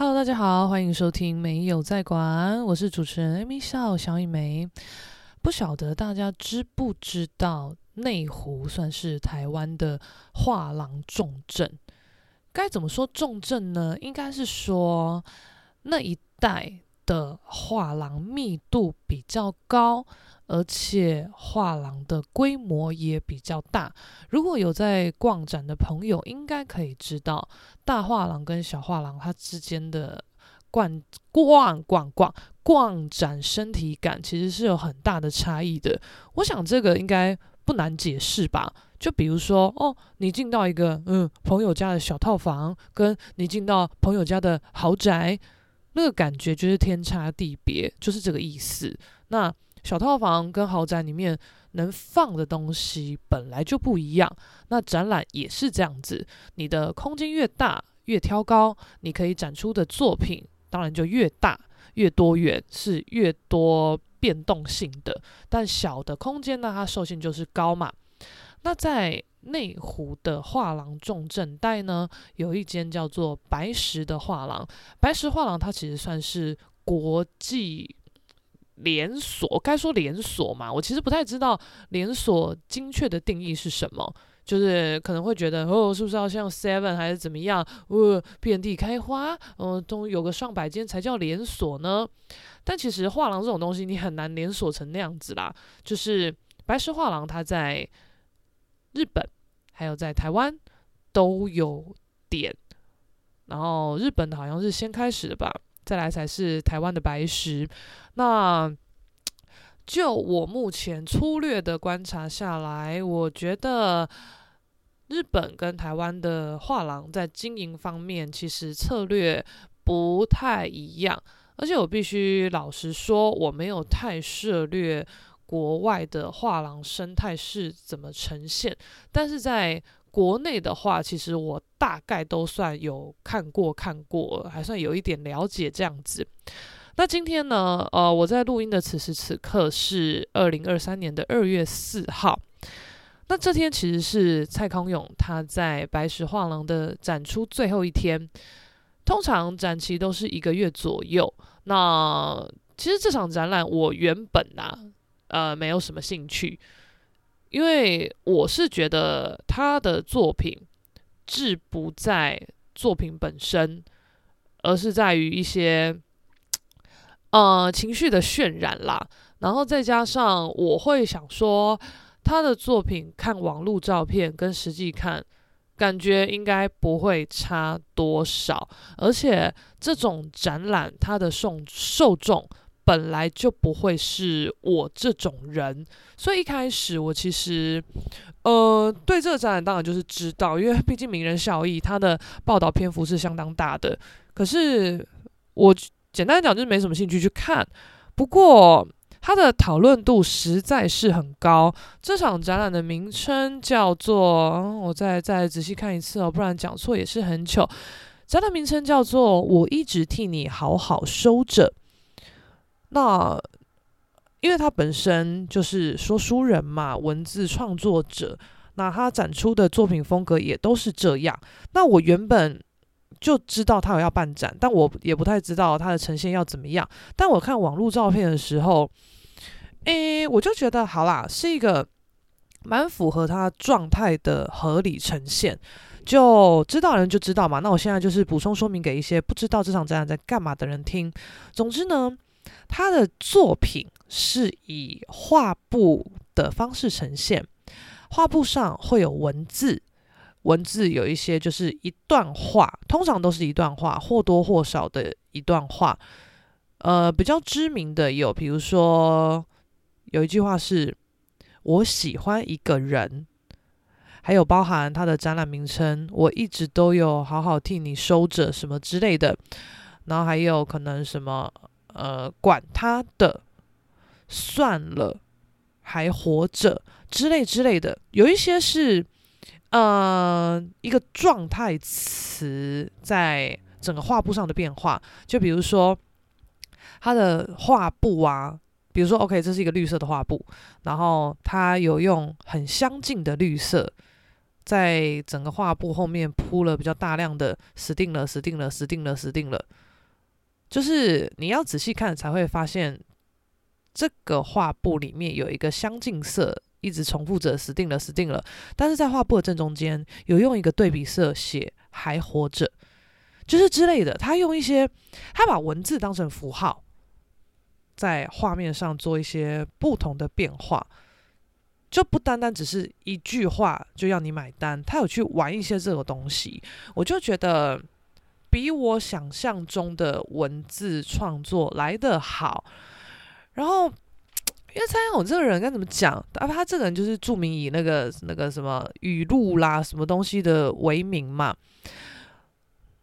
Hello，大家好，欢迎收听没有在管，我是主持人 Amy 笑小雨梅。不晓得大家知不知道，内湖算是台湾的画廊重镇。该怎么说重镇呢？应该是说那一带的画廊密度比较高。而且画廊的规模也比较大。如果有在逛展的朋友，应该可以知道，大画廊跟小画廊它之间的逛逛逛逛逛展身体感，其实是有很大的差异的。我想这个应该不难解释吧？就比如说，哦，你进到一个嗯朋友家的小套房，跟你进到朋友家的豪宅，那个感觉就是天差地别，就是这个意思。那小套房跟豪宅里面能放的东西本来就不一样，那展览也是这样子。你的空间越大，越挑高，你可以展出的作品当然就越大、越多元，是越多变动性的。但小的空间呢，它受限就是高嘛。那在内湖的画廊重镇带呢，有一间叫做白石的画廊。白石画廊它其实算是国际。连锁该说连锁嘛？我其实不太知道连锁精确的定义是什么，就是可能会觉得哦，是不是要像 Seven 还是怎么样？呃，遍地开花，嗯、呃，都有个上百间才叫连锁呢。但其实画廊这种东西，你很难连锁成那样子啦。就是白石画廊，它在日本还有在台湾都有点，然后日本的好像是先开始的吧。再来才是台湾的白石。那就我目前粗略的观察下来，我觉得日本跟台湾的画廊在经营方面其实策略不太一样。而且我必须老实说，我没有太涉猎国外的画廊生态是怎么呈现，但是在国内的话，其实我大概都算有看过看过，还算有一点了解这样子。那今天呢，呃，我在录音的此时此刻是二零二三年的二月四号。那这天其实是蔡康永他在白石画廊的展出最后一天。通常展期都是一个月左右。那其实这场展览我原本啊，呃，没有什么兴趣。因为我是觉得他的作品志不在作品本身，而是在于一些呃情绪的渲染啦。然后再加上我会想说，他的作品看网络照片跟实际看，感觉应该不会差多少。而且这种展览，它的受受众。本来就不会是我这种人，所以一开始我其实，呃，对这个展览当然就是知道，因为毕竟名人效益，他的报道篇幅是相当大的。可是我简单讲就是没什么兴趣去看。不过他的讨论度实在是很高。这场展览的名称叫做，我再再仔细看一次哦，不然讲错也是很糗。展览名称叫做“我一直替你好好收着”。那，因为他本身就是说书人嘛，文字创作者，那他展出的作品风格也都是这样。那我原本就知道他有要办展，但我也不太知道他的呈现要怎么样。但我看网络照片的时候，诶，我就觉得好啦，是一个蛮符合他状态的合理呈现。就知道人就知道嘛。那我现在就是补充说明给一些不知道这场展览在干嘛的人听。总之呢。他的作品是以画布的方式呈现，画布上会有文字，文字有一些就是一段话，通常都是一段话，或多或少的一段话。呃，比较知名的有，比如说有一句话是“我喜欢一个人”，还有包含他的展览名称，我一直都有好好替你收着什么之类的，然后还有可能什么。呃，管他的，算了，还活着之类之类的，有一些是呃一个状态词在整个画布上的变化，就比如说他的画布啊，比如说 OK，这是一个绿色的画布，然后他有用很相近的绿色，在整个画布后面铺了比较大量的死定了，死定了，死定了，死定了。就是你要仔细看才会发现，这个画布里面有一个相近色，一直重复着死定了，死定了。但是在画布的正中间有用一个对比色写还活着，就是之类的。他用一些，他把文字当成符号，在画面上做一些不同的变化，就不单单只是一句话就要你买单。他有去玩一些这个东西，我就觉得。比我想象中的文字创作来得好，然后，因为蔡康永这个人该怎么讲？啊，他这个人就是著名以那个那个什么语录啦、什么东西的为名嘛。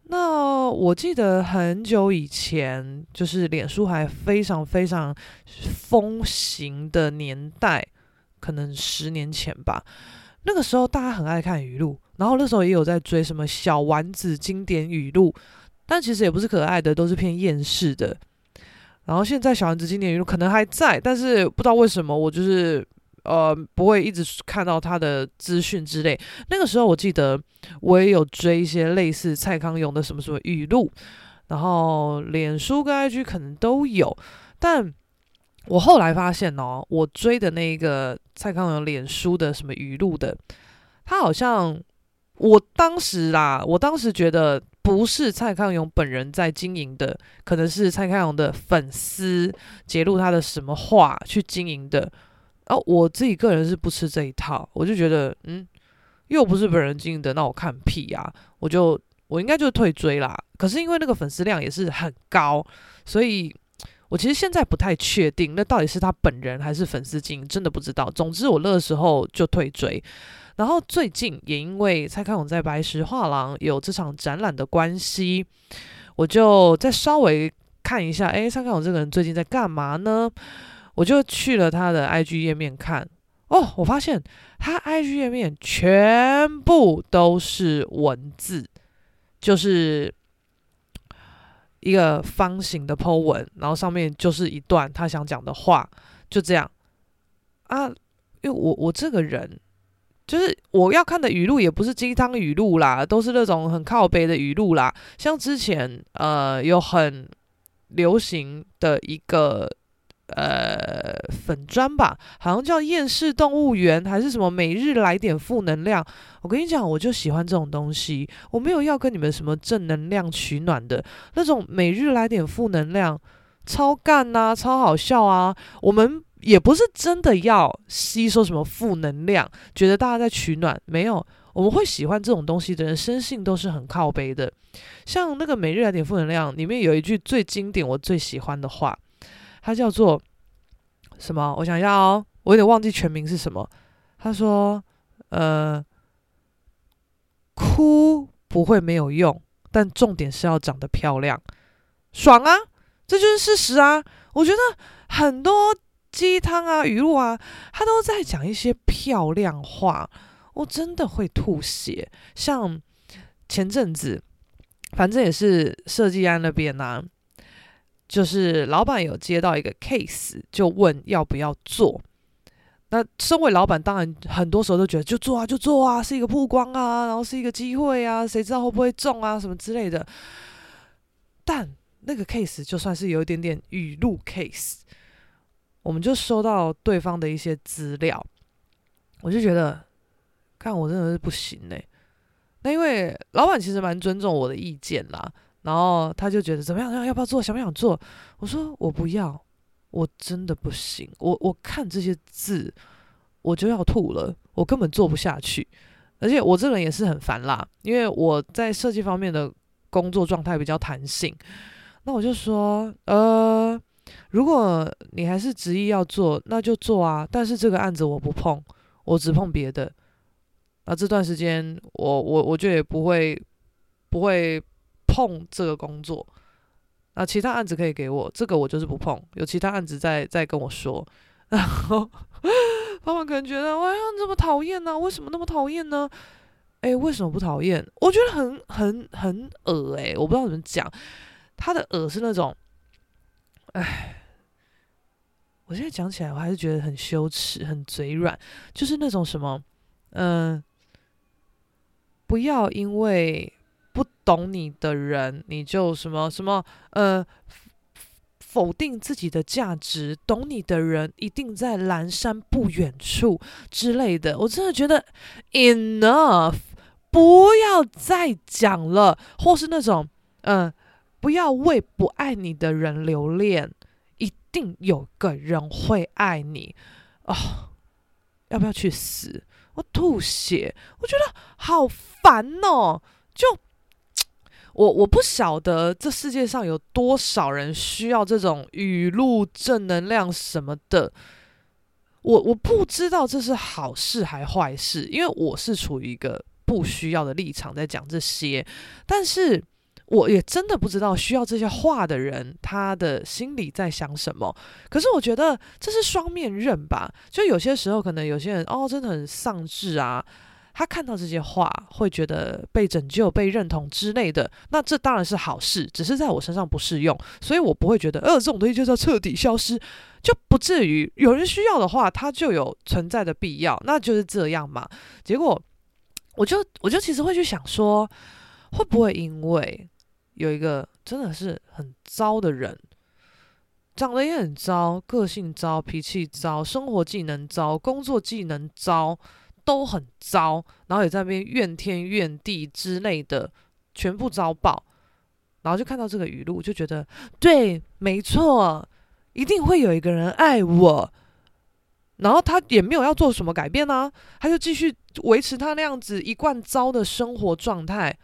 那我记得很久以前，就是脸书还非常非常风行的年代，可能十年前吧。那个时候大家很爱看语录。然后那时候也有在追什么小丸子经典语录，但其实也不是可爱的，都是偏厌世的。然后现在小丸子经典语录可能还在，但是不知道为什么我就是呃不会一直看到他的资讯之类。那个时候我记得我也有追一些类似蔡康永的什么什么语录，然后脸书跟 IG 可能都有，但我后来发现哦，我追的那个蔡康永脸书的什么语录的，他好像。我当时啦，我当时觉得不是蔡康永本人在经营的，可能是蔡康永的粉丝揭露他的什么话去经营的。哦，我自己个人是不吃这一套，我就觉得，嗯，又不是本人经营的，那我看屁呀，我就我应该就退追啦。可是因为那个粉丝量也是很高，所以我其实现在不太确定，那到底是他本人还是粉丝经营，真的不知道。总之我那时候就退追。然后最近也因为蔡康永在白石画廊有这场展览的关系，我就再稍微看一下，哎，蔡康永这个人最近在干嘛呢？我就去了他的 IG 页面看，哦，我发现他 IG 页面全部都是文字，就是一个方形的 po 文，然后上面就是一段他想讲的话，就这样啊，因为我我这个人。就是我要看的语录也不是鸡汤语录啦，都是那种很靠北的语录啦。像之前呃有很流行的一个呃粉专吧，好像叫厌世动物园还是什么每日来点负能量。我跟你讲，我就喜欢这种东西，我没有要跟你们什么正能量取暖的那种每日来点负能量，超干呐、啊，超好笑啊，我们。也不是真的要吸收什么负能量，觉得大家在取暖，没有。我们会喜欢这种东西的人，生性都是很靠背的。像那个每日来点负能量里面有一句最经典，我最喜欢的话，它叫做什么？我想一下哦，我有点忘记全名是什么。他说：“呃，哭不会没有用，但重点是要长得漂亮，爽啊！这就是事实啊！我觉得很多。”鸡汤啊，语录啊，他都在讲一些漂亮话，我真的会吐血。像前阵子，反正也是设计案那边呐、啊，就是老板有接到一个 case，就问要不要做。那身为老板，当然很多时候都觉得就做啊，就做啊，是一个曝光啊，然后是一个机会啊，谁知道会不会中啊，什么之类的。但那个 case 就算是有一点点语录 case。我们就收到对方的一些资料，我就觉得，看我真的是不行嘞。那因为老板其实蛮尊重我的意见啦，然后他就觉得怎么样，要要不要做，想不想做？我说我不要，我真的不行。我我看这些字，我就要吐了，我根本做不下去。而且我这个人也是很烦啦，因为我在设计方面的工作状态比较弹性。那我就说，呃。如果你还是执意要做，那就做啊。但是这个案子我不碰，我只碰别的。那这段时间我我我就也不会不会碰这个工作。那其他案子可以给我，这个我就是不碰。有其他案子再再跟我说。然后老板可能觉得，哇，你这么讨厌呢？为什么那么讨厌呢？诶，为什么不讨厌？我觉得很很很恶诶，我不知道怎么讲。他的恶是那种。哎，我现在讲起来，我还是觉得很羞耻，很嘴软，就是那种什么，嗯、不要因为不懂你的人，你就什么什么呃。否定自己的价值，懂你的人一定在阑珊不远处之类的。我真的觉得 enough，不要再讲了，或是那种，嗯、不要为不爱你的人留恋，一定有个人会爱你。哦，要不要去死？我吐血，我觉得好烦哦，就。我我不晓得这世界上有多少人需要这种语录、正能量什么的，我我不知道这是好事还坏事，因为我是处于一个不需要的立场在讲这些，但是我也真的不知道需要这些话的人他的心里在想什么。可是我觉得这是双面刃吧，就有些时候可能有些人哦真的很丧志啊。他看到这些话，会觉得被拯救、被认同之类的，那这当然是好事，只是在我身上不适用，所以我不会觉得，呃，这种东西就是要彻底消失，就不至于有人需要的话，它就有存在的必要，那就是这样嘛。结果，我就我就其实会去想说，会不会因为有一个真的是很糟的人，长得也很糟，个性糟，脾气糟，生活技能糟，工作技能糟。都很糟，然后也在那边怨天怨地之类的，全部遭报，然后就看到这个语录，就觉得对，没错，一定会有一个人爱我，然后他也没有要做什么改变呢、他就继续维持他那样子一贯糟的生活状态。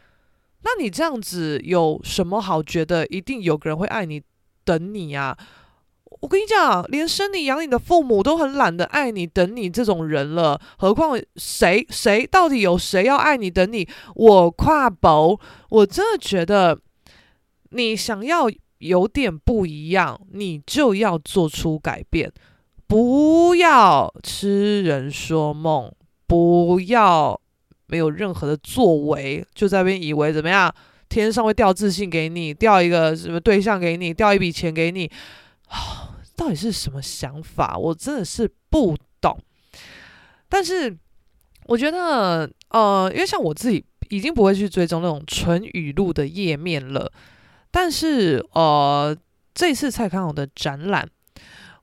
那你这样子有什么好觉得一定有个人会爱你等你、啊？我跟你讲，连生你养你的父母都很懒得爱你、等你这种人了，何况谁谁到底有谁要爱你、等你？我跨博，我真的觉得，你想要有点不一样，你就要做出改变，不要痴人说梦，不要没有任何的作为，就在那边以为怎么样？天上会掉自信给你，掉一个什么对象给你，掉一笔钱给你。到底是什么想法？我真的是不懂。但是我觉得，呃，因为像我自己已经不会去追踪那种纯语录的页面了。但是，呃，这次蔡康永的展览，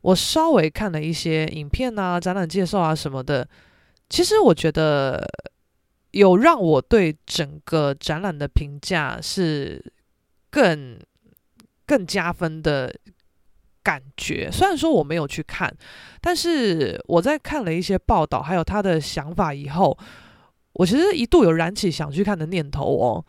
我稍微看了一些影片啊、展览介绍啊什么的。其实我觉得有让我对整个展览的评价是更更加分的。感觉虽然说我没有去看，但是我在看了一些报道，还有他的想法以后，我其实一度有燃起想去看的念头哦。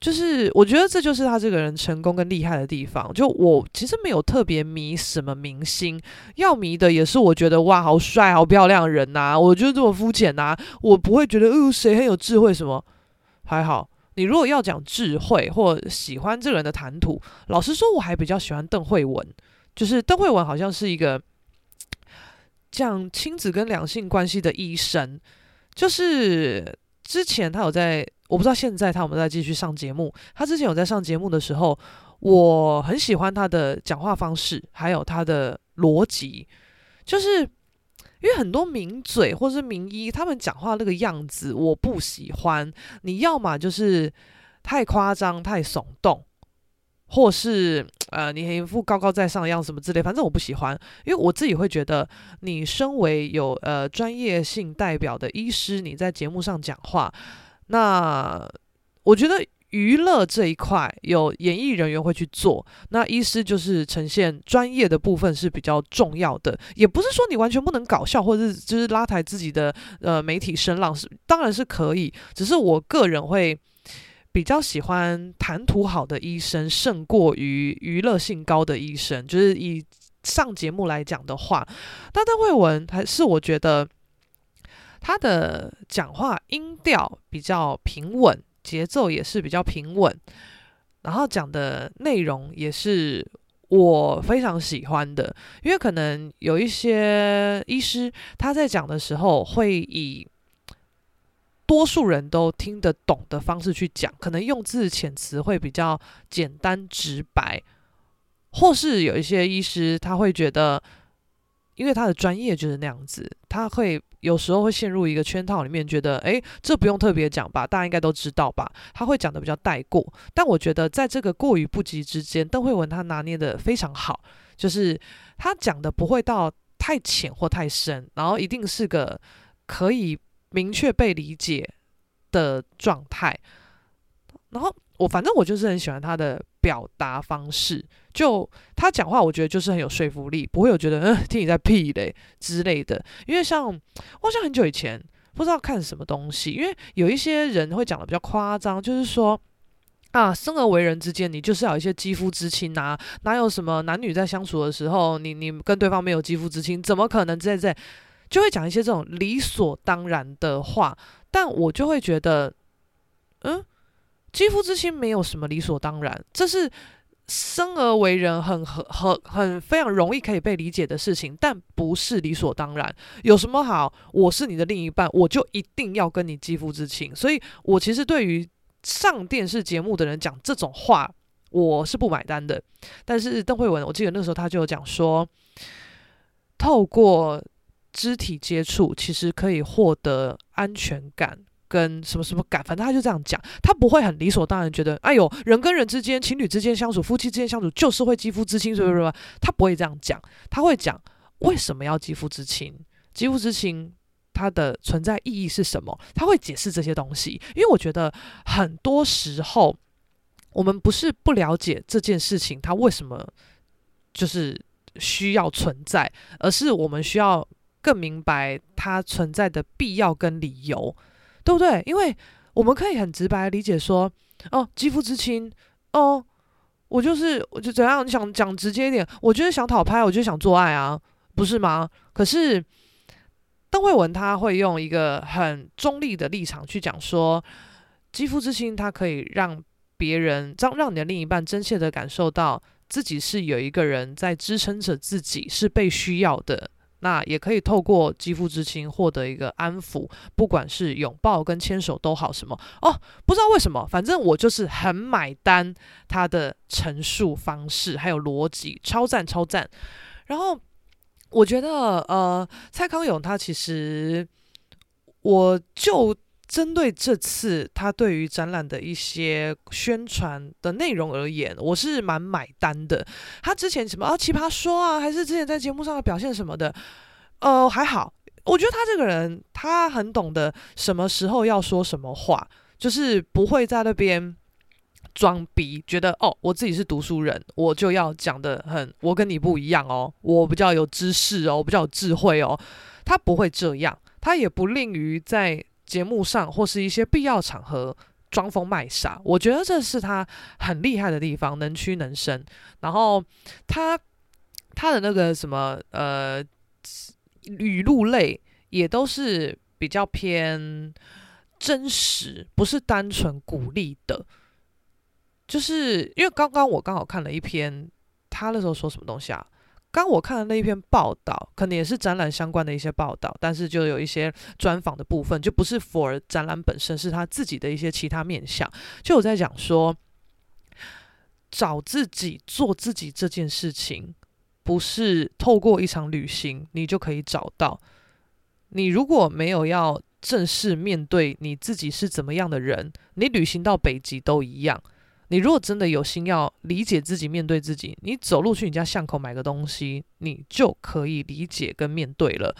就是我觉得这就是他这个人成功跟厉害的地方。就我其实没有特别迷什么明星，要迷的也是我觉得哇好帅好漂亮的人呐、我就是这么肤浅呐，我不会觉得哦谁很有智慧什么，还好。你如果要讲智慧或喜欢这个人的谈吐，老实说，我还比较喜欢邓惠文。就是邓惠文好像是一个讲亲子跟两性关系的医生。就是之前他有在，我不知道现在他有没有在继续上节目。他之前有在上节目的时候，我很喜欢他的讲话方式，还有他的逻辑，就是。因为很多名嘴或是名医，他们讲话那个样子我不喜欢。你要么就是太夸张、太耸动，或是呃，你一副高高在上的样子什么之类，反正我不喜欢。因为我自己会觉得，你身为有呃专业性代表的医师，你在节目上讲话，那我觉得。娱乐这一块有演艺人员会去做，那医师就是呈现专业的部分是比较重要的，也不是说你完全不能搞笑或者是就是拉抬自己的呃媒体声浪是当然是可以，只是我个人会比较喜欢谈吐好的医生胜过于娱乐性高的医生，就是以上节目来讲的话，但邓惠文还是我觉得他的讲话音调比较平稳。节奏也是比较平稳，然后讲的内容也是我非常喜欢的。因为可能有一些医师他在讲的时候，会以多数人都听得懂的方式去讲，可能用字遣词会比较简单直白，或是有一些医师他会觉得因为他的专业就是那样子，他会有时候会陷入一个圈套里面，觉得诶，这不用特别讲吧，大家应该都知道吧？他会讲的比较带过。但我觉得在这个过与不及之间，邓惠文他拿捏得非常好，就是他讲的不会到太浅或太深，然后一定是个可以明确被理解的状态。然后我反正我就是很喜欢他的表达方式，就他讲话，我觉得就是很有说服力，不会有觉得嗯听你在屁嘞之类的。因为像我好像很久以前不知道看什么东西，因为有一些人会讲的比较夸张，就是说啊，生而为人之间，你就是要有一些肌肤之亲啊，哪有什么男女在相处的时候，你你跟对方没有肌肤之亲，怎么可能在在就会讲一些这种理所当然的话，但我就会觉得嗯。肌肤之亲没有什么理所当然，这是生而为人很很很很非常容易可以被理解的事情，但不是理所当然。有什么好？我是你的另一半，我就一定要跟你肌肤之亲。所以我其实对于上电视节目的人讲这种话，我是不买单的。但是邓惠文，我记得那时候他就有讲说，透过肢体接触，其实可以获得安全感。跟什么什么感，反正他就这样讲，他不会很理所当然觉得，哎呦，人跟人之间、情侣之间相处、夫妻之间相处，就是会肌肤之亲，是不是？他不会这样讲，他会讲为什么要肌肤之亲，肌肤之亲它的存在意义是什么？他会解释这些东西，因为我觉得很多时候我们不是不了解这件事情，它为什么就是需要存在，而是我们需要更明白它存在的必要跟理由。对不对？因为我们可以很直白理解说，哦，肌肤之亲，哦，我就是，我就怎样？你想讲直接一点，我就是想讨拍，我就想做爱啊，不是吗？可是邓慧文他会用一个很中立的立场去讲说，肌肤之亲，它可以让别人让让你的另一半真切的感受到自己是有一个人在支撑着自己，是被需要的。那也可以透过肌肤之亲获得一个安抚，不管是拥抱跟牵手都好，什么哦，不知道为什么，反正我就是很买单他的陈述方式还有逻辑，超赞超赞。然后我觉得呃，蔡康永他其实我就。针对这次他对于展览的一些宣传的内容而言，我是蛮买单的。他之前什么啊奇葩说啊，还是之前在节目上的表现什么的，呃，还好。我觉得他这个人，他很懂得什么时候要说什么话，就是不会在那边装逼，觉得哦，我自己是读书人，我就要讲得很，我跟你不一样哦，我比较有知识哦，我比较有智慧哦。他不会这样，他也不吝于在。节目上或是一些必要场合装疯卖傻，我觉得这是他很厉害的地方，能屈能伸。然后他他的那个什么呃语录类也都是比较偏真实，不是单纯鼓励的。就是因为刚刚我刚好看了一篇，他那时候说什么东西啊？刚我看的那一篇报道，可能也是展览相关的一些报道，但是就有一些专访的部分，就不是 for 展览本身，是他自己的一些其他面向。就我在讲说，找自己做自己这件事情，不是透过一场旅行你就可以找到。你如果没有要正式面对你自己是怎么样的人，你旅行到北极都一样。你如果真的有心要理解自己、面对自己，你走路去你家巷口买个东西，你就可以理解跟面对了。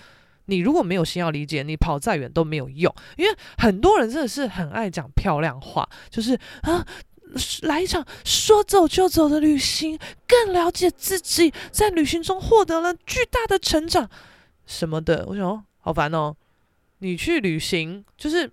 你如果没有心要理解，你跑再远都没有用。因为很多人真的是很爱讲漂亮话，就是啊，来一场说走就走的旅行，更了解自己，在旅行中获得了巨大的成长什么的。我想，好烦哦，你去旅行就是。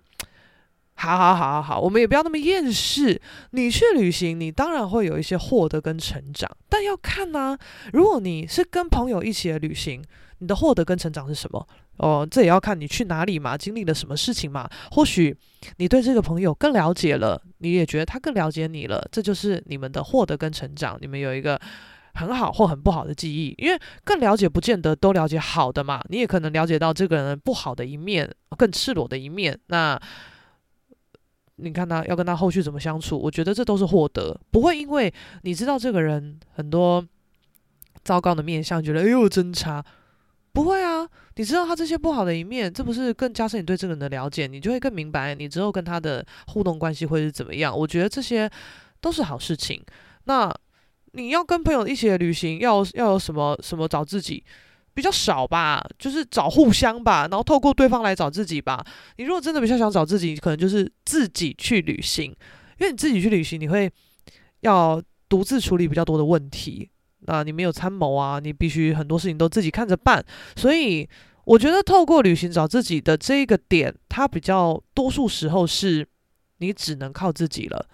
好好好好好，我们也不要那么厌世。你去旅行，你当然会有一些获得跟成长，但要看呢、如果你是跟朋友一起的旅行，你的获得跟成长是什么？哦，这也要看你去哪里嘛，经历了什么事情嘛。或许你对这个朋友更了解了，你也觉得他更了解你了，这就是你们的获得跟成长。你们有一个很好或很不好的记忆，因为更了解不见得都了解好的嘛。你也可能了解到这个人不好的一面，更赤裸的一面。那。你看他要跟他后续怎么相处，我觉得这都是获得，不会因为你知道这个人很多糟糕的面相，觉得哎呦真差，不会啊，你知道他这些不好的一面，这不是更加深你对这个人的了解，你就会更明白你之后跟他的互动关系会是怎么样。我觉得这些都是好事情。那你要跟朋友一起旅行，要要有什么什么找自己？比较少吧，就是找互相吧，然后透过对方来找自己吧。你如果真的比较想找自己，可能就是自己去旅行，因为你自己去旅行，你会要独自处理比较多的问题。那你没有参谋啊，你必须很多事情都自己看着办。所以我觉得透过旅行找自己的这一个点，它比较多数时候是你只能靠自己了。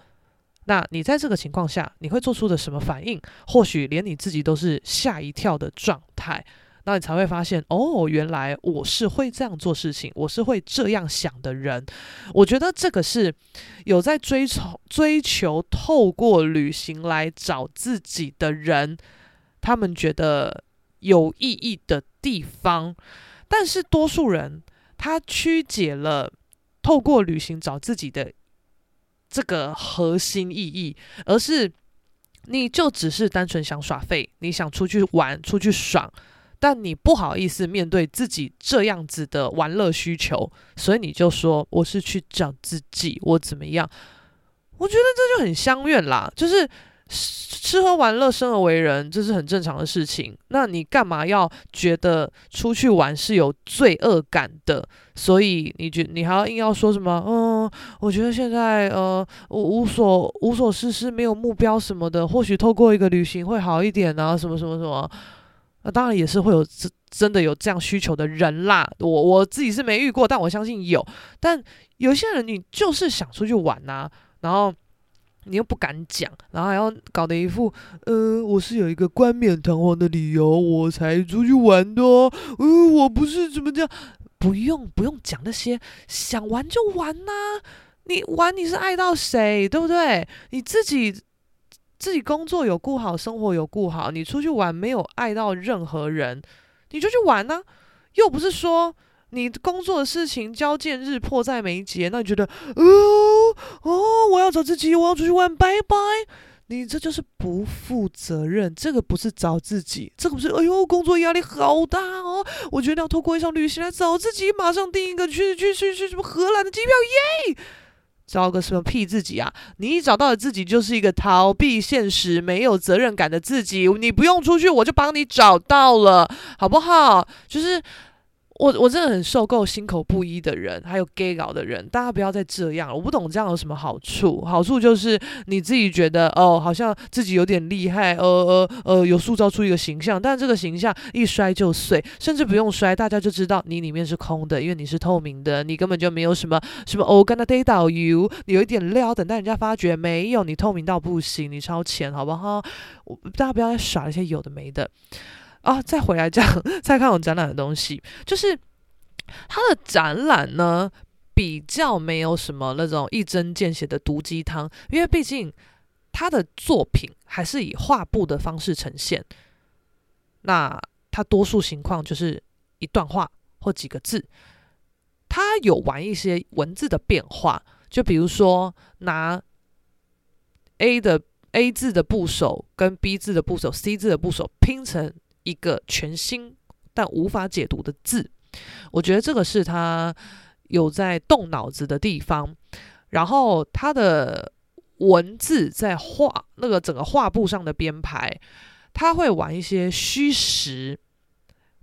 那你在这个情况下，你会做出的什么反应？或许连你自己都是吓一跳的状态。那你才会发现，哦，原来我是会这样做事情，我是会这样想的人。我觉得这个是有在追求追求透过旅行来找自己的人，他们觉得有意义的地方。但是多数人他曲解了透过旅行找自己的这个核心意义，而是你就只是单纯想耍废，你想出去玩，出去爽。但你不好意思面对自己这样子的玩乐需求，所以你就说我是去找自己，我怎么样？我觉得这就很相怨啦，就是吃喝玩乐、生而为人，这是很正常的事情。那你干嘛要觉得出去玩是有罪恶感的？所以你觉你还要硬要说什么？嗯，我觉得现在呃，我无所无所事事，没有目标什么的，或许透过一个旅行会好一点啊，什么什么什么。那当然也是会有真真的有这样需求的人啦，我我自己是没遇过，但我相信有。但有些人你就是想出去玩呐、啊，然后你又不敢讲，然后还要搞得一副，呃，我是有一个冠冕堂皇的理由我才出去玩的，呃，我不是怎么这样，不用不用讲那些，想玩就玩呐、你玩你是爱到谁，对不对？你自己。自己工作有顾好，生活有顾好，你出去玩没有爱到任何人，你就去玩呢、又不是说你工作的事情交件日迫在眉睫，那你觉得，哦哦，我要找自己，我要出去玩，拜拜。你这就是不负责任，这个不是找自己，这个不是，哎呦，工作压力好大哦。我觉得要透过一场旅行来找自己，马上订一个去去去去什么荷兰的机票，耶！找个什么屁自己啊！你一找到了自己就是一个逃避现实、没有责任感的自己。你不用出去，我就帮你找到了，好不好？就是。我我真的很受够心口不一的人，还有 gay 搞的人，大家不要再这样了。我不懂这样有什么好处？好处就是你自己觉得哦，好像自己有点厉害，呃呃呃，有塑造出一个形象，但这个形象一摔就碎，甚至不用摔，大家就知道你里面是空的，因为你是透明的，你根本就没有什么什么哦，gonna date 到 you，你有一点料，等待人家发觉没有，你透明到不行，你超前，好不好？大家不要再耍一些有的没的。啊，再回来讲，再看我展览的东西，就是他的展览呢，比较没有什么那种一针见血的毒鸡汤，因为毕竟他的作品还是以画布的方式呈现，那他多数情况就是一段话或几个字，他有玩一些文字的变化，就比如说拿 A 的 A 字的部首跟 B 字的部首、C 字的部首拼成。一个全新但无法解读的字，我觉得这个是他有在动脑子的地方。然后他的文字在画那个整个画布上的编排，他会玩一些虚实。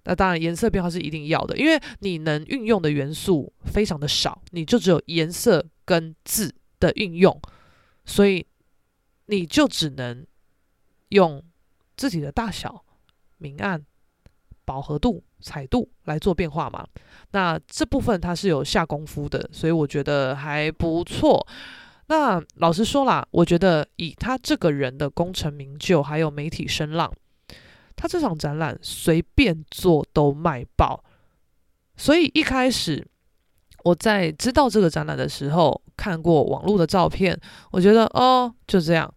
那当然颜色变化是一定要的，因为你能运用的元素非常的少，你就只有颜色跟字的运用，所以你就只能用字体的大小。明暗、饱和度、彩度来做变化嘛？那这部分它是有下功夫的，所以我觉得还不错。那老实说啦，我觉得以他这个人的功成名就，还有媒体声浪，他这场展览随便做都卖爆。所以一开始我在知道这个展览的时候，看过网络的照片，我觉得哦，就这样。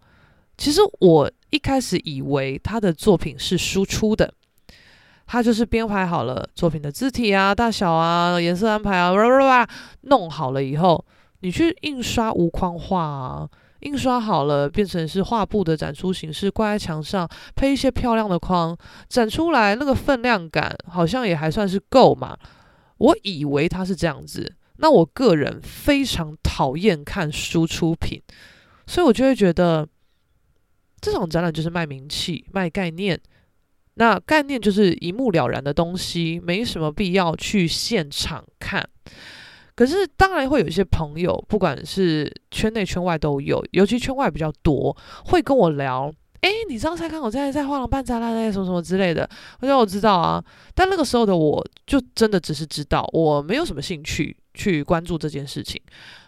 其实我。一开始以为他的作品是输出的，他就是编排好了作品的字体啊、大小啊、颜色安排啊，哇哇哇，弄好了以后，你去印刷无框画啊，印刷好了，变成是画布的展出形式，挂在墙上，配一些漂亮的框，展出来，那个分量感好像也还算是够嘛。我以为它是这样子，那我个人非常讨厌看输出品，所以我就会觉得这场展览就是卖名气、卖概念。那概念就是一目了然的东西，没什么必要去现场看。可是当然会有一些朋友，不管是圈内圈外都有，尤其圈外比较多，会跟我聊。诶，你知道蔡康永在在画廊办展览什么什么之类的？我说我知道啊，但那个时候的我就真的只是知道，我没有什么兴趣去关注这件事情。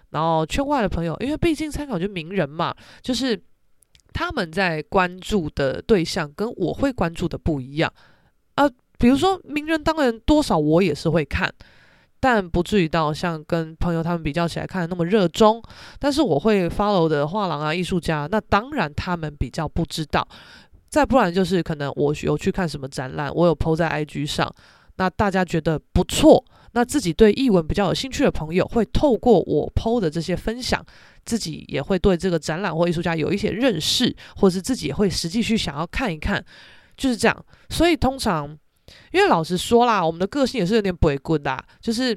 然后圈外的朋友，因为毕竟蔡康永就名人嘛，就是。他们在关注的对象跟我会关注的不一样啊，比如说名人，当然多少我也是会看，但不至于到像跟朋友他们比较起来看的那么热衷。但是我会 follow 的画廊啊、艺术家，那当然他们比较不知道。再不然就是可能我有去看什么展览，我有 po 在 IG 上，那大家觉得不错。那自己对艺文比较有兴趣的朋友，会透过我 PO 的这些分享，自己也会对这个展览或艺术家有一些认识，或者是自己也会实际去想要看一看，就是这样。所以通常，因为老实说啦，我们的个性也是有点不滚的，就是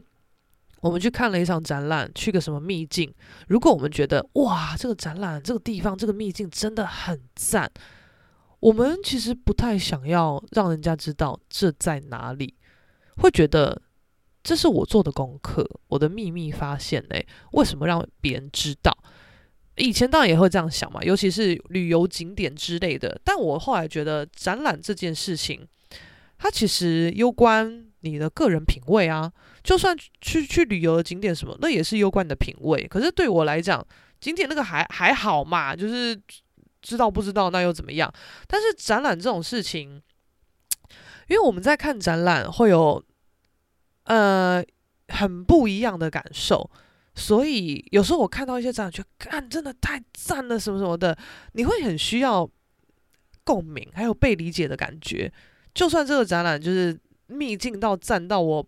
我们去看了一场展览，去个什么秘境，如果我们觉得哇，这个展览、这个地方、这个秘境真的很赞，我们其实不太想要让人家知道这在哪里，会觉得。这是我做的功课，我的秘密发现诶，为什么让别人知道？以前当然也会这样想嘛，尤其是旅游景点之类的。但我后来觉得，展览这件事情，它其实攸关你的个人品味啊。就算去去旅游景点什么，那也是攸关你的品味。可是对我来讲，景点那个还还好嘛，就是知道不知道那又怎么样？但是展览这种事情，因为我们在看展览会有。呃，很不一样的感受，所以有时候我看到一些展览，觉得看真的太赞了，什么什么的，你会很需要共鸣，还有被理解的感觉。就算这个展览就是秘境到赞到我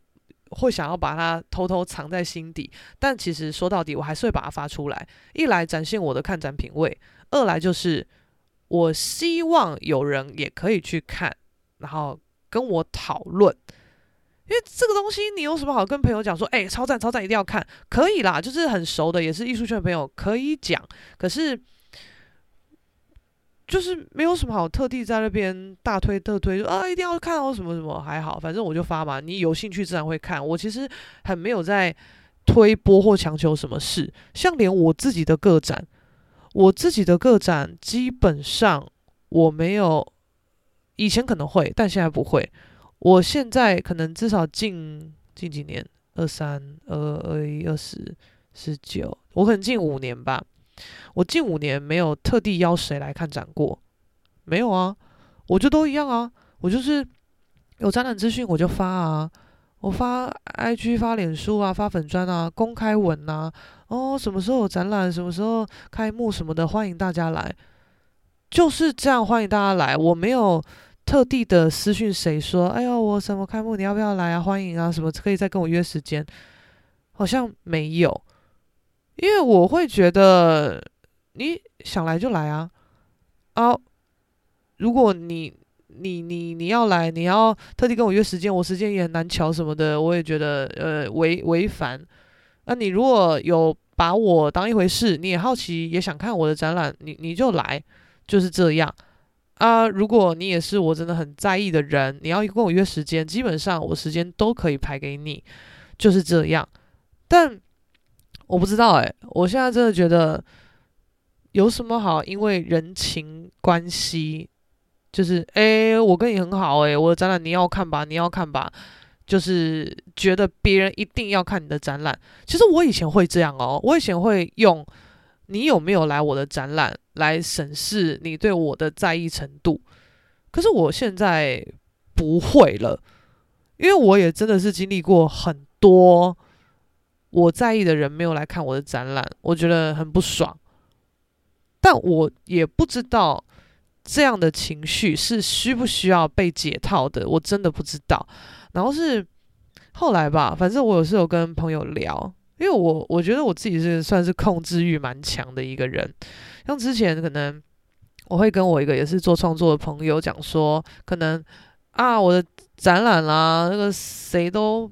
会想要把它偷偷藏在心底，但其实说到底，我还是会把它发出来。一来展现我的看展品味，二来就是我希望有人也可以去看，然后跟我讨论。因为这个东西，你有什么好跟朋友讲说？哎，超赞超赞，一定要看，可以啦。就是很熟的，也是艺术圈的朋友可以讲。可是，就是没有什么好特地在那边大推特推，啊一定要看哦什么什么，还好，反正我就发嘛。你有兴趣自然会看。我其实很没有在推播或强求什么事。像连我自己的个展，我自己的个展基本上我没有，以前可能会，但现在不会。我现在可能至少近近几年，二三、二二一、二十、十九，我可能近五年吧。我近五年没有特地邀谁来看展过，没有啊，我就都一样啊。我就是有展览资讯我就发啊，我发 IG、发脸书啊、发粉专啊、公开文啊。哦，什么时候有展览，什么时候开幕什么的，欢迎大家来，就是这样，欢迎大家来。我没有。特地的私讯谁说？哎呦，我什么开幕？你要不要来啊？欢迎啊！什么可以再跟我约时间？好像没有，因为我会觉得你想来就来啊啊！如果你你你你要来，你要特地跟我约时间，我时间也很难瞧什么的，我也觉得呃违违反。那你如果有把我当一回事，你也好奇也想看我的展览，你你就来，就是这样。啊，如果你也是我真的很在意的人，你要跟我约时间，基本上我时间都可以排给你，就是这样。但我不知道哎，我现在真的觉得有什么好？因为人情关系，就是哎，我跟你很好哎，我的展览你要看吧，你要看吧，就是觉得别人一定要看你的展览。其实我以前会这样哦，我以前会用。你有没有来我的展览来审视你对我的在意程度？可是我现在不会了，因为我也真的是经历过很多我在意的人没有来看我的展览，我觉得很不爽。但我也不知道这样的情绪是需不需要被解套的，我真的不知道。然后是后来吧，反正我有时候跟朋友聊。因为我我觉得我自己是算是控制欲蛮强的一个人，像之前可能我会跟我一个也是做创作的朋友讲说，可能啊我的展览啦，那个谁都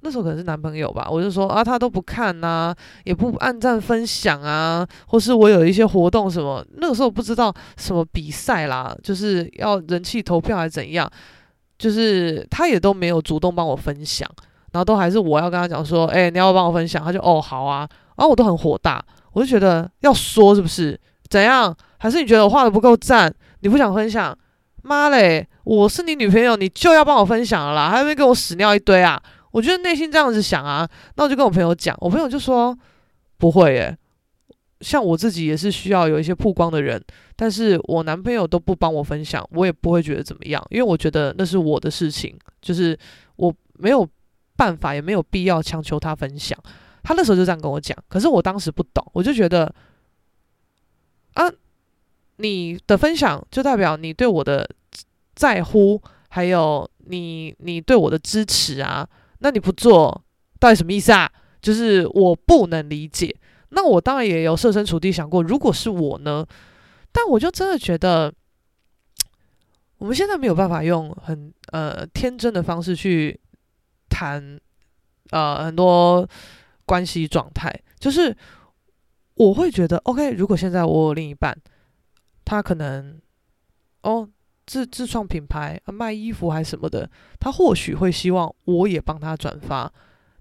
那时候可能是男朋友吧，我就说啊他都不看呐、也不按赞分享啊，或是我有一些活动什么，那个时候不知道什么比赛啦，就是要人气投票还是怎样，就是他也都没有主动帮我分享。然后都还是我要跟他讲说，哎、你要帮我分享，他就哦好啊，然后我都很火大，我就觉得要说是不是？怎样？还是你觉得我画的不够赞，你不想分享？妈嘞，我是你女朋友，你就要帮我分享了啦，还没跟我屎尿一堆啊？我觉得内心这样子想啊，那我就跟我朋友讲，我朋友就说不会耶，像我自己也是需要有一些曝光的人，但是我男朋友都不帮我分享，我也不会觉得怎么样，因为我觉得那是我的事情，就是我没有。办法也没有必要强求他分享，他那时候就这样跟我讲，可是我当时不懂，我就觉得啊，你的分享就代表你对我的在乎，还有你你对我的支持啊，那你不做到底什么意思啊？就是我不能理解。那我当然也有设身处地想过，如果是我呢？但我就真的觉得，我们现在没有办法用很呃天真的方式去。谈呃很多关系状态，就是我会觉得，OK，如果现在我有另一半，他可能哦自自创品牌啊卖衣服还什么的，他或许会希望我也帮他转发，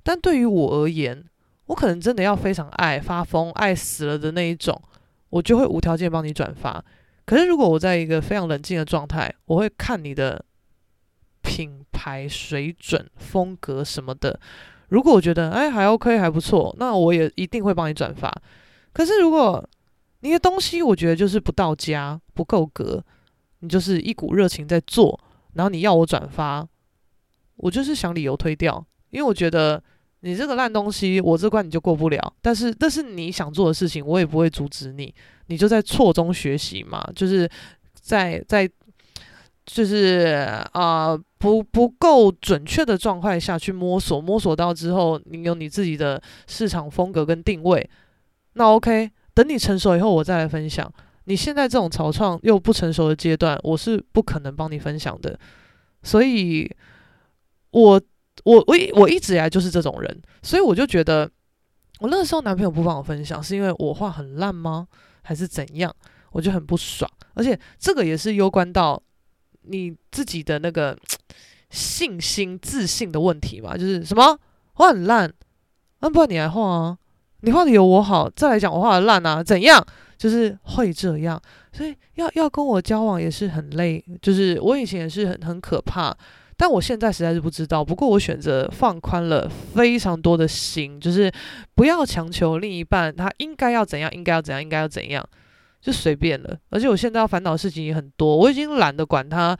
但对于我而言，我可能真的要非常爱发疯爱死了的那一种，我就会无条件帮你转发。可是如果我在一个非常冷静的状态，我会看你的。品牌水准、风格什么的，如果我觉得哎还 OK 还不错，那我也一定会帮你转发。可是如果你的东西我觉得就是不到家、不够格，你就是一股热情在做，然后你要我转发，我就是想理由推掉，因为我觉得你这个烂东西，我这关你就过不了。但是这是你想做的事情，我也不会阻止你，你就在错中学习嘛，就是在在。就是啊、不不够准确的状态下去摸索，摸索到之后，你有你自己的市场风格跟定位，那 OK，等你成熟以后，我再来分享。你现在这种草创又不成熟的阶段，我是不可能帮你分享的。所以我，我我我我一直以来就是这种人，所以我就觉得，我那个时候男朋友不帮我分享，是因为我画很烂吗？还是怎样？我就很不爽，而且这个也是攸关到。你自己的那个信心、自信的问题嘛，就是什么画很烂，那不然你来画啊？你画的有我好，再来讲我画的烂啊？怎样？就是会这样，所以要要跟我交往也是很累。就是我以前也是很很可怕，但我现在实在是不知道。不过我选择放宽了非常多的心，就是不要强求另一半他应该要怎样，应该要怎样，应该要怎样。就随便了，而且我现在要烦恼的事情也很多，我已经懒得管他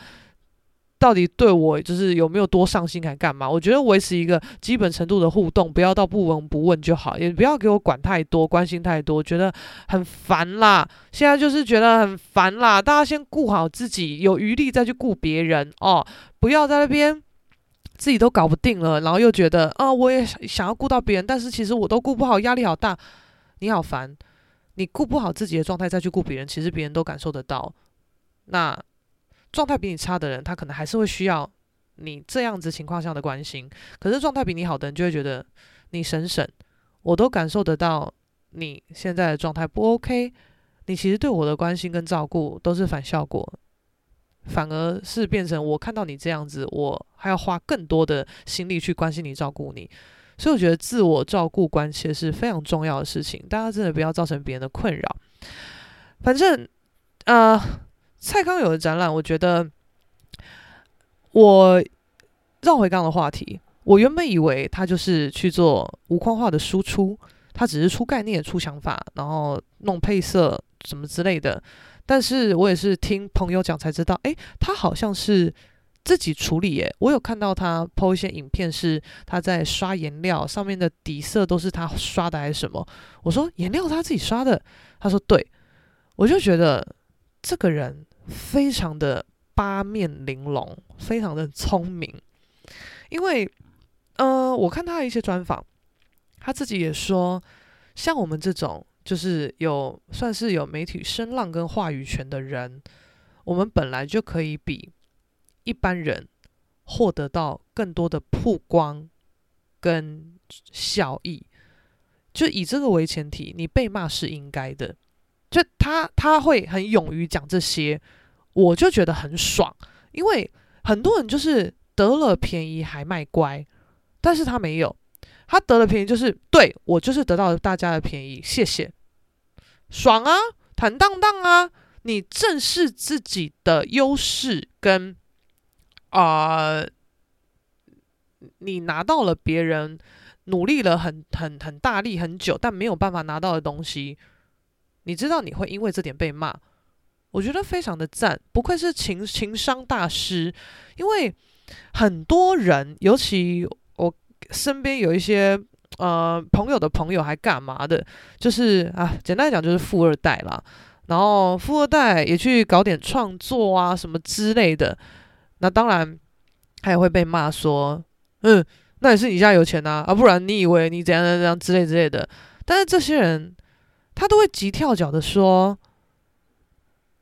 到底对我就是有没有多上心，还干嘛？我觉得维持一个基本程度的互动，不要到不闻不问就好，也不要给我管太多，关心太多，觉得很烦啦。现在就是觉得很烦啦，大家先顾好自己，有余力再去顾别人哦，不要在那边自己都搞不定了，然后又觉得啊，我也想要顾到别人，但是其实我都顾不好，压力好大，你好烦。你顾不好自己的状态，再去顾别人，其实别人都感受得到。那状态比你差的人，他可能还是会需要你这样子情况下的关心。可是状态比你好的人，就会觉得你省省，我都感受得到你现在的状态不 OK。你其实对我的关心跟照顾都是反效果，反而是变成我看到你这样子，我还要花更多的心力去关心你、照顾你。所以我觉得自我照顾关系是非常重要的事情，大家真的不要造成别人的困扰。反正，呃，蔡康永的展览，我觉得我绕回刚刚的话题，我原本以为他就是去做无框画的输出，他只是出概念、出想法，然后弄配色什么之类的。但是我也是听朋友讲才知道，诶，他好像是。自己处理耶，我有看到他 po 一些影片，是他在刷颜料，上面的底色都是他刷的还是什么？我说颜料他自己刷的，他说对，我就觉得这个人非常的八面玲珑，非常的聪明。因为，呃，我看他的一些专访，他自己也说，像我们这种就是有算是有媒体声浪跟话语权的人，我们本来就可以比一般人获得到更多的曝光跟效益。就以这个为前提，你被骂是应该的。就他他会很勇于讲这些，我就觉得很爽，因为很多人就是得了便宜还卖乖，但是他没有，他得了便宜就是对，我就是得到了大家的便宜，谢谢，爽啊，坦荡荡啊，你正视自己的优势跟啊、你拿到了别人。努力了很很很大力很久，但没有办法拿到的东西，你知道你会因为这点被骂，我觉得非常的赞，不愧是情情商大师。因为很多人，尤其我身边有一些呃朋友的朋友还干嘛的，就是啊，简单讲就是富二代啦。然后富二代也去搞点创作啊什么之类的，那当然他也会被骂说，嗯。那也是你家有钱呐，啊，不然你以为你怎样怎样怎样之类之类的。但是这些人，他都会急跳脚的说：“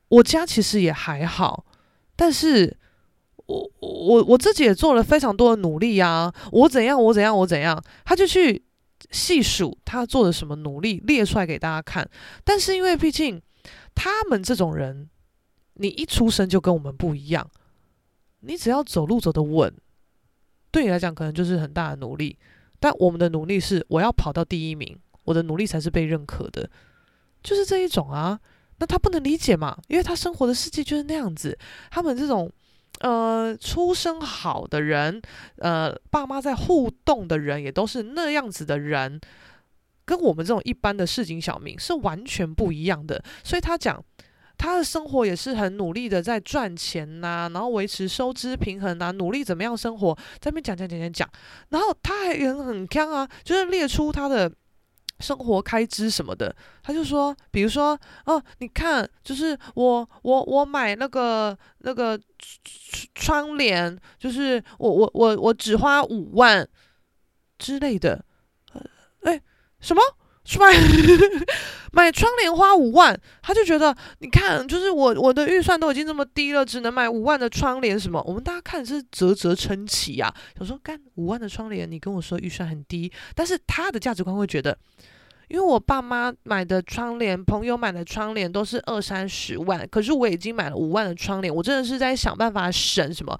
我家其实也还好，但是我我我自己也做了非常多的努力呀，我怎样我怎样我怎样。”他就去细数他做了什么努力，列出来给大家看。但是因为毕竟他们这种人，你一出生就跟我们不一样，你只要走路走得稳。对你来讲，可能就是很大的努力，但我们的努力是我要跑到第一名，我的努力才是被认可的，就是这一种啊。那他不能理解嘛，因为他生活的世界就是那样子。他们这种呃出生好的人，呃爸妈在互动的人，也都是那样子的人，跟我们这种一般的市井小民是完全不一样的。所以他讲。他的生活也是很努力的在赚钱呐、然后维持收支平衡呐、啊，努力怎么样生活，在那边讲讲讲讲讲，然后他还很很锵啊，就是列出他的生活开支什么的，他就说，比如说哦，你看，就是我我我买那个那个窗帘，就是我我我我只花五万之类的，呃哎，什么？去买买窗帘花五万，他就觉得你看，就是我我的预算都已经这么低了，只能买五万的窗帘什么？我们大家看是啧啧称奇呀。有时候干五万的窗帘，你跟我说预算很低，但是他的价值观会觉得，因为我爸妈买的窗帘，朋友买的窗帘都是二三十万，可是我已经买了五万的窗帘，我真的是在想办法省什么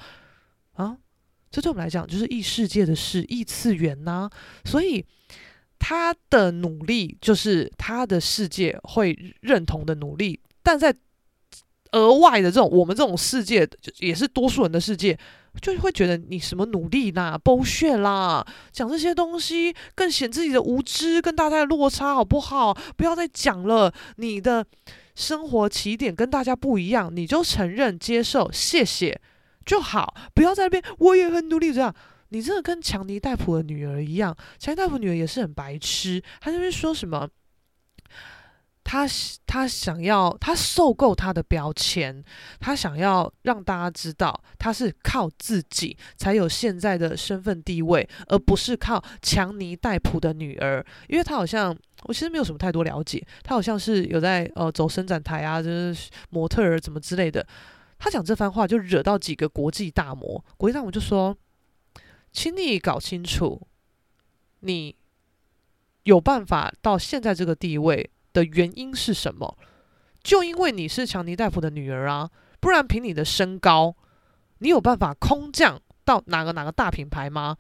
啊？这对我们来讲就是异世界的事，异次元呐、所以。他的努力就是他的世界会认同的努力，但在额外的这种我们这种世界，也是多数人的世界，就会觉得你什么努力啦、剥削啦，讲这些东西更显自己的无知，跟大家的落差好不好？不要再讲了，你的生活起点跟大家不一样，你就承认接受，谢谢就好，不要在那边我也很努力这样。你真的跟强尼戴普的女儿一样，强尼戴普女儿也是很白痴。她那边说什么？她她想要，她受够她的标签，她想要让大家知道，她是靠自己才有现在的身份地位，而不是靠强尼戴普的女儿。因为她好像，我其实没有什么太多了解，她好像是有在呃走伸展台啊，就是模特儿怎么之类的。她讲这番话就惹到几个国际大模，国际大模就说。请你搞清楚，你有办法到现在这个地位的原因是什么？就因为你是强尼戴普的女儿啊，不然凭你的身高，你有办法空降到哪个哪个大品牌吗？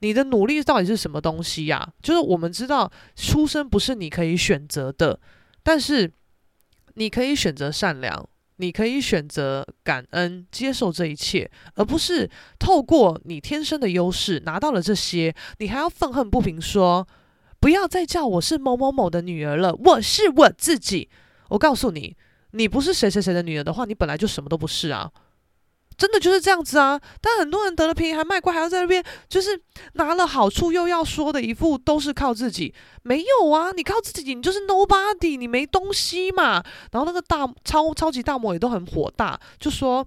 你的努力到底是什么东西呀？就是我们知道，出生不是你可以选择的，但是你可以选择善良。你可以选择感恩，接受这一切，而不是透过你天生的优势拿到了这些，你还要愤恨不平说，不要再叫我是某某某的女儿了，我是我自己。我告诉你，你不是谁谁谁的女儿的话，你本来就什么都不是啊。真的就是这样子啊！但很多人得了便宜还卖乖，还要在那边就是拿了好处又要说的一副都是靠自己，没有啊！你靠自己，你就是 nobody，你没东西嘛。然后那个大超超级大魔也都很火大，就说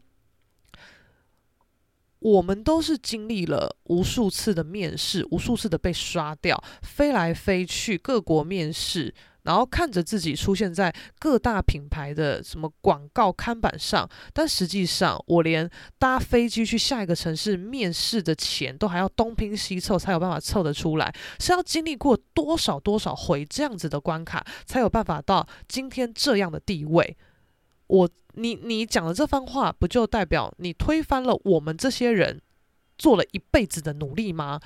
我们都是经历了无数次的面试，无数次的被刷掉，飞来飞去各国面试，然后看着自己出现在各大品牌的什么广告看板上，但实际上我连搭飞机去下一个城市面试的钱都还要东拼西凑才有办法凑得出来，是要经历过多少多少回这样子的关卡，才有办法到今天这样的地位。我。你你讲的这番话，不就代表你推翻了我们这些人做了一辈子的努力吗？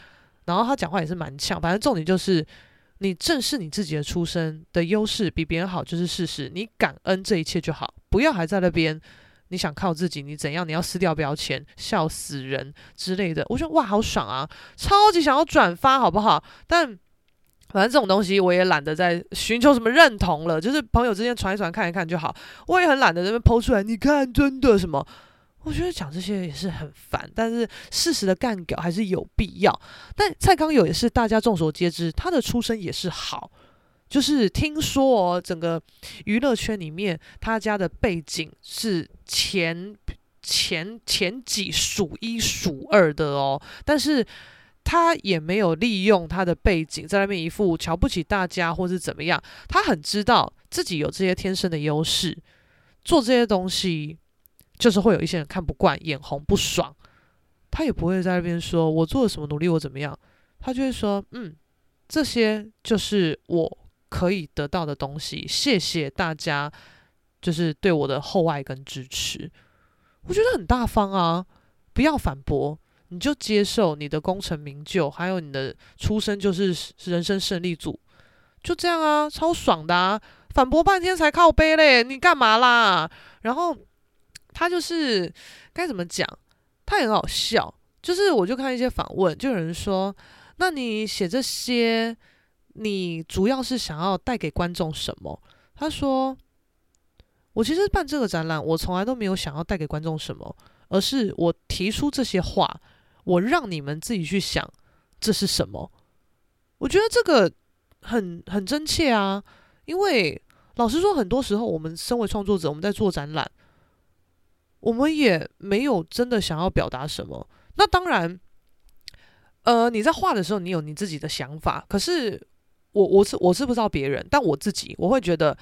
然后他讲话也是蛮呛，反正重点就是你正视你自己的出身的优势比别人好就是事实，你感恩这一切就好，不要还在那边你想靠自己，你怎样？你要撕掉标签，笑死人之类的。我觉得哇，好爽啊，超级想要转发，好不好？但。反正这种东西我也懒得再寻求什么认同了，就是朋友之间传一传看一看就好。我也很懒得在那边 po 出来，你看真的什么？我觉得讲这些也是很烦，但是事实的干掉还是有必要。但蔡康永也是大家众所皆知，他的出身也是好，就是听说哦，整个娱乐圈里面他家的背景是前前前几数一数二的哦，但是。他也没有利用他的背景在那边一副瞧不起大家或是怎么样，他很知道自己有这些天生的优势，做这些东西就是会有一些人看不惯、眼红不爽，他也不会在那边说我做了什么努力，我怎么样，他就会说嗯，这些就是我可以得到的东西，谢谢大家，就是对我的厚爱跟支持，我觉得很大方啊，不要反驳。你就接受你的功成名就，还有你的出生就是人生胜利组，就这样啊，超爽的啊！反驳半天才靠背嘞，你干嘛啦？然后他就是该怎么讲，他很好笑，就是我就看一些访问，就有人说，那你写这些，你主要是想要带给观众什么？他说，我其实办这个展览，我从来都没有想要带给观众什么，而是我提出这些话。我让你们自己去想，这是什么？我觉得这个很很真切啊，因为老实说，很多时候我们身为创作者，我们在做展览，我们也没有真的想要表达什么。那当然，呃，你在画的时候，你有你自己的想法。可是我我是我是不知道别人，但我自己我会觉得。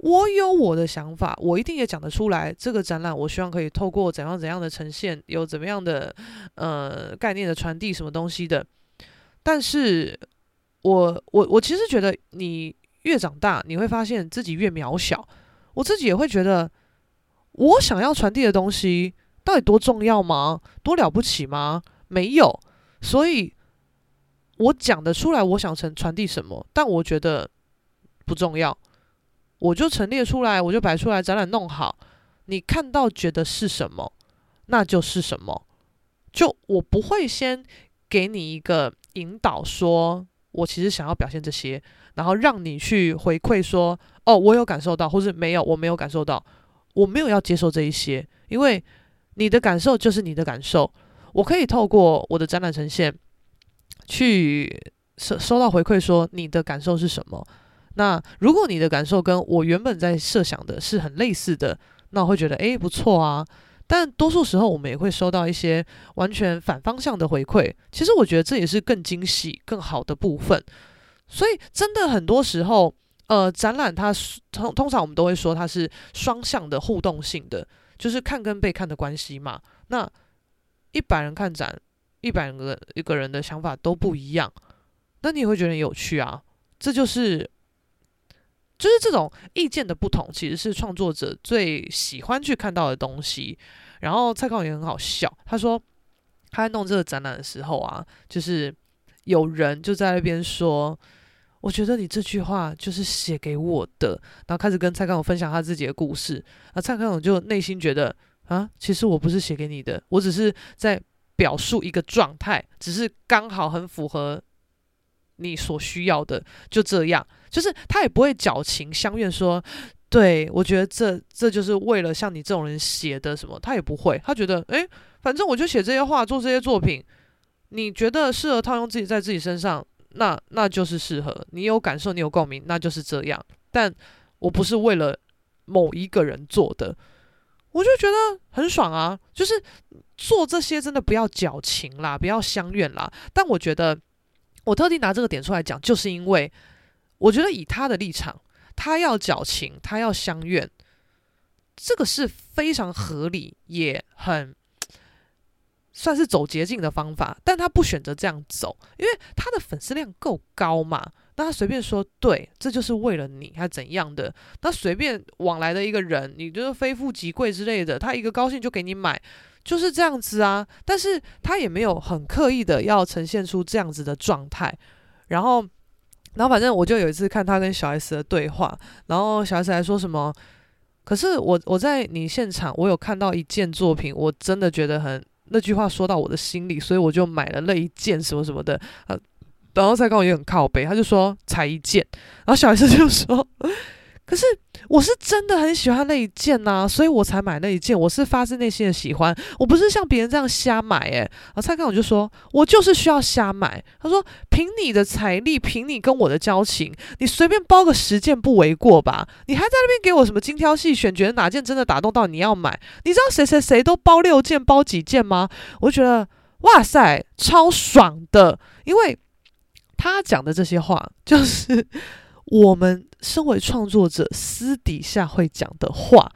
我有我的想法，我一定也讲得出来。这个展览，我希望可以透过怎样怎样的呈现，有怎么样的呃概念的传递，什么东西的。但是我我我其实觉得，你越长大，你会发现自己越渺小。我自己也会觉得，我想要传递的东西到底多重要吗？多了不起吗？没有。所以，我讲得出来，我想成传递什么，但我觉得不重要。我就陈列出来，我就摆出来，展览弄好，你看到觉得是什么，那就是什么。就我不会先给你一个引导，说我其实想要表现这些，然后让你去回馈说，哦，我有感受到，或是没有，我没有感受到，我没有要接受这一些，因为你的感受就是你的感受，我可以透过我的展览呈现去收收到回馈，说你的感受是什么。那如果你的感受跟我原本在设想的是很类似的，那我会觉得诶，不错啊。但多数时候我们也会收到一些完全反方向的回馈。其实我觉得这也是更惊喜、更好的部分。所以真的很多时候，呃，展览它通通常我们都会说它是双向的互动性的，就是看跟被看的关系嘛。那一百人看展，一百个一个人的想法都不一样，那你也会觉得有趣啊。这就是。就是这种意见的不同，其实是创作者最喜欢去看到的东西。然后蔡康永也很好笑，他说他在弄这个展览的时候啊，就是有人就在那边说：“我觉得你这句话就是写给我的。”然后开始跟蔡康永分享他自己的故事。那蔡康永就内心觉得啊，其实我不是写给你的，我只是在表述一个状态，只是刚好很符合。你所需要的就这样，就是他也不会矫情相愿说，对，我觉得这这就是为了像你这种人写的什么，他也不会，他觉得，诶，反正我就写这些话，做这些作品，你觉得适合套用自己在自己身上，那那就是适合，你有感受，你有共鸣，那就是这样。但我不是为了某一个人做的，我就觉得很爽啊，就是做这些真的不要矫情啦，不要相怨啦。但我觉得，我特地拿这个点出来讲，就是因为我觉得以他的立场，他要矫情，他要相怨，这个是非常合理，也很算是走捷径的方法。但他不选择这样走，因为他的粉丝量够高嘛。那他随便说，对，这就是为了你，他怎样的？那随便往来的一个人，你就是非富即贵之类的，他一个高兴就给你买。就是这样子啊，但是他也没有很刻意的要呈现出这样子的状态，然后，然后反正我就有一次看他跟小 S 的对话，然后小 S 还说什么，可是我我在你现场，我有看到一件作品，我真的觉得很那句话说到我的心里，所以我就买了那一件什么什么的，呃，然后蔡康永也很靠背，他就说才一件，然后小孩子就说。可是我是真的很喜欢那一件呐、所以我才买那一件。我是发自内心的喜欢，我不是像别人这样瞎买。诶，然后蔡康永就说，我就是需要瞎买。他说，凭你的财力，凭你跟我的交情，你随便包个十件不为过吧？你还在那边给我什么精挑细选，觉得哪件真的打动到你要买？你知道谁谁谁都包六件，包几件吗？我就觉得哇塞，超爽的，因为他讲的这些话就是。我们身为创作者，私底下会讲的话，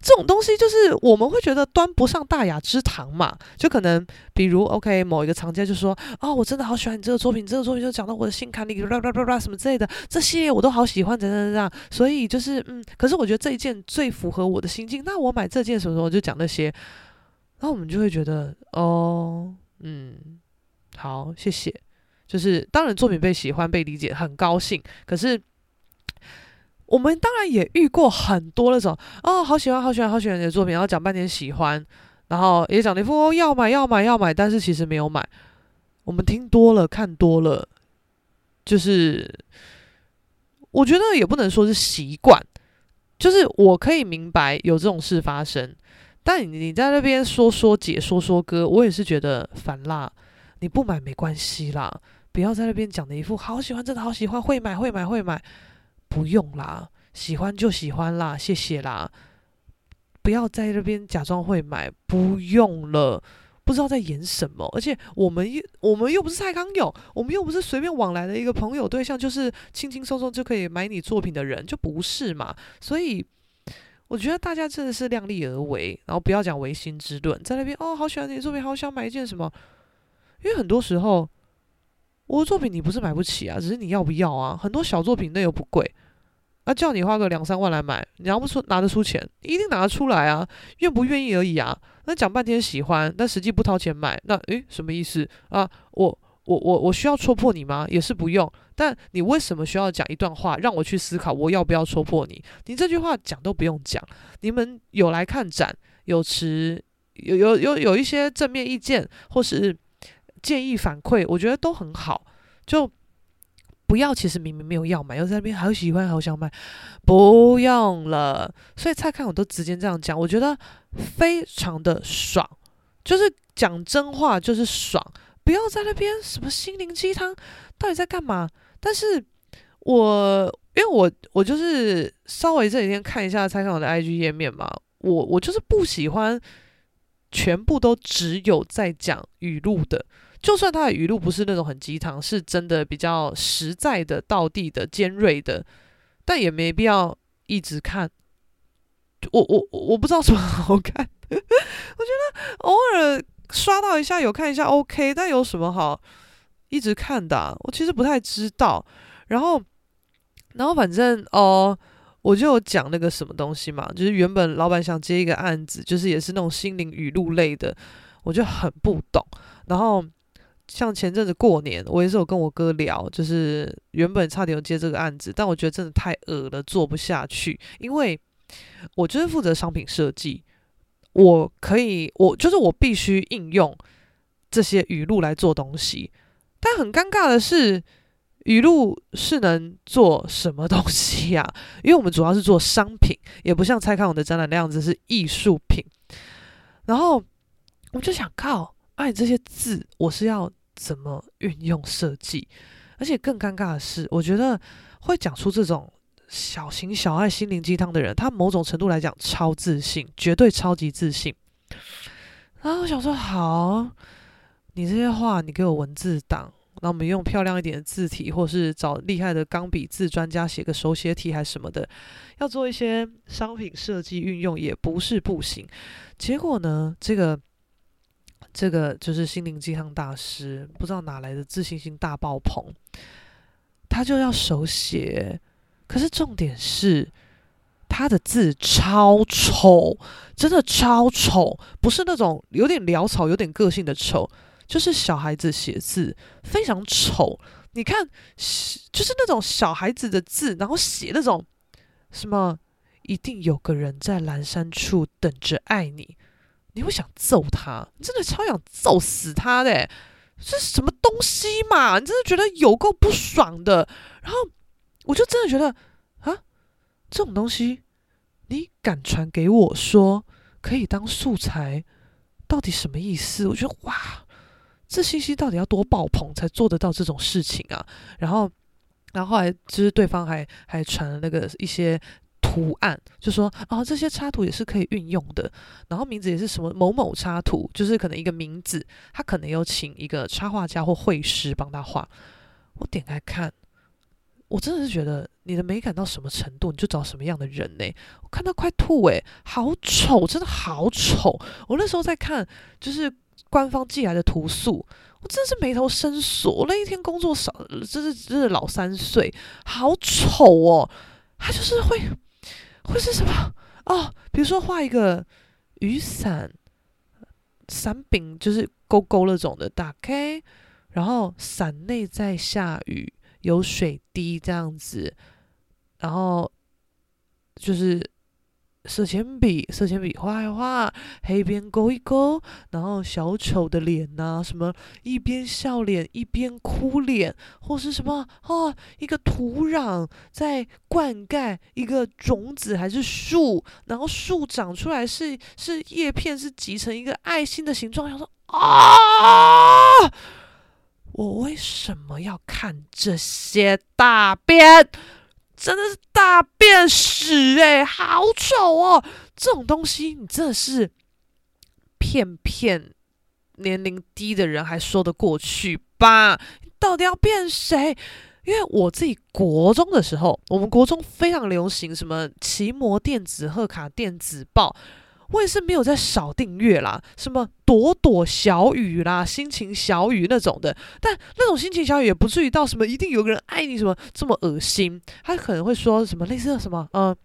这种东西就是我们会觉得端不上大雅之堂嘛。就可能比如，OK，某一个藏家就说：“哦，我真的好喜欢你这个作品，这个作品就讲到我的心坎里，啦啦啦啦什么之类的，这些我都好喜欢，怎样怎样。所以就是，嗯，可是我觉得这一件最符合我的心境，那我买这件什么时候就讲那些，然后我们就会觉得，哦，嗯，好，谢谢。”就是当然作品被喜欢被理解很高兴，可是我们当然也遇过很多那种哦，好喜欢好喜欢好喜欢你的作品，然后讲半天喜欢，然后也讲了一副哦要买要买要买，但是其实没有买。我们听多了看多了，就是我觉得也不能说是习惯，就是我可以明白有这种事发生，但你你在那边说说解说说歌，我也是觉得烦啦。你不买没关系啦。不要在那边讲的一副好喜欢，真的好喜欢，会买会买会买，不用啦，喜欢就喜欢啦，谢谢啦。不要在那边假装会买，不用了，不知道在演什么。而且我们又我们又不是蔡康永，我们又不是随便往来的一个朋友对象，就是轻轻松松就可以买你作品的人，就不是嘛。所以我觉得大家真的是量力而为，然后不要讲唯心之论，在那边哦，好喜欢你的作品，好想买一件什么，因为很多时候。我的作品你不是买不起啊，只是你要不要啊？很多小作品那又不贵，啊，叫你花个两三万来买，你拿不出拿得出钱，一定拿得出来啊，愿不愿意而已啊。那讲半天喜欢，但实际不掏钱买，那诶，什么意思啊？我我我我需要戳破你吗？也是不用。但你为什么需要讲一段话让我去思考我要不要戳破你？你这句话讲都不用讲。你们有来看展，有持有有有有一些正面意见，或是。建议反馈，我觉得都很好，就不要。其实明明没有要买，又在那边好喜欢，好想买，不用了。所以蔡康永都直接这样讲，我觉得非常的爽，就是讲真话就是爽，不要在那边什么心灵鸡汤，到底在干嘛？但是我因为我我就是稍微这几天看一下蔡康永的 IG 页面嘛，我我就是不喜欢全部都只有在讲语录的。就算他的语录不是那种很鸡汤，是真的比较实在的、道地的、尖锐的，但也没必要一直看。我我我不知道什么好看，我觉得偶尔刷到一下有看一下 OK，但有什么好一直看的？我其实不太知道。然后，然后反正哦，我就讲那个什么东西嘛，就是原本老板想接一个案子，就是也是那种心灵语录类的，我就很不懂。然后。像前阵子过年，我也是有跟我哥聊，就是原本差点有接这个案子，但我觉得真的太恶了，做不下去。因为我就是负责商品设计，我可以，我就是我必须应用这些语录来做东西。但很尴尬的是，语录是能做什么东西呀？因为我们主要是做商品，也不像蔡康永的展览那样子是艺术品。然后我就想靠。哎，这些字我是要怎么运用设计？而且更尴尬的是，我觉得会讲出这种小情小爱、心灵鸡汤的人，他某种程度来讲超自信，绝对超级自信。然后我想说，好，你这些话你给我文字档，那我们用漂亮一点的字体，或是找厉害的钢笔字专家写个手写体还是什么的，要做一些商品设计运用也不是不行。结果呢，这个这个就是心灵鸡汤大师，不知道哪来的自信心大爆棚，他就要手写，可是重点是。他的字超丑，真的超丑，不是那种有点潦草、有点个性的丑，就是小孩子写字非常丑。你看，就是那种小孩子的字，然后写那种什么“一定有个人在阑珊处等着爱你”，你会想揍他，你真的超想揍死他的。这是什么东西嘛？你真的觉得有够不爽的。然后我就真的觉得啊。这种东西，你敢传给我说可以当素材，到底什么意思？我觉得哇，这信息到底要多爆棚才做得到这种事情啊？然后，然后后来就是对方还还传了那个一些图案，就说啊，这些插图也是可以运用的。然后名字也是什么某某插图，就是可能一个名字，他可能有请一个插画家或绘师帮他画。我点开看。我真的是觉得你的美感到什么程度，你就找什么样的人呢？我看到快吐诶，好丑，真的好丑！我那时候在看，就是官方寄来的图素，我真的是眉头深锁。那一天工作少，真是真是老三岁，好丑哦！他就是会会是什么哦？比如说画一个雨伞，伞柄就是勾勾那种的，打开，然后伞内在下雨。有水滴这样子，然后就是色铅笔，色铅笔画一画，黑边勾一勾，然后小丑的脸呐、什么一边笑脸一边哭脸，或是什么哦，一个土壤在灌溉一个种子还是树，然后树长出来是是叶片是挤成一个爱心的形状，想说啊。我为什么要看这些大便？真的是大便屎哎，好丑哦！这种东西你真的是骗骗年龄低的人还说得过去吧？你到底要骗谁？因为我自己国中的时候，我们国中非常流行什么骑摩电子贺卡电子报。我也是没有在少订阅啦，什么朵朵小雨啦、心情小雨那种的，但那种心情小雨也不至于到什么一定有个人爱你什么这么恶心。他可能会说什么类似的什么，嗯，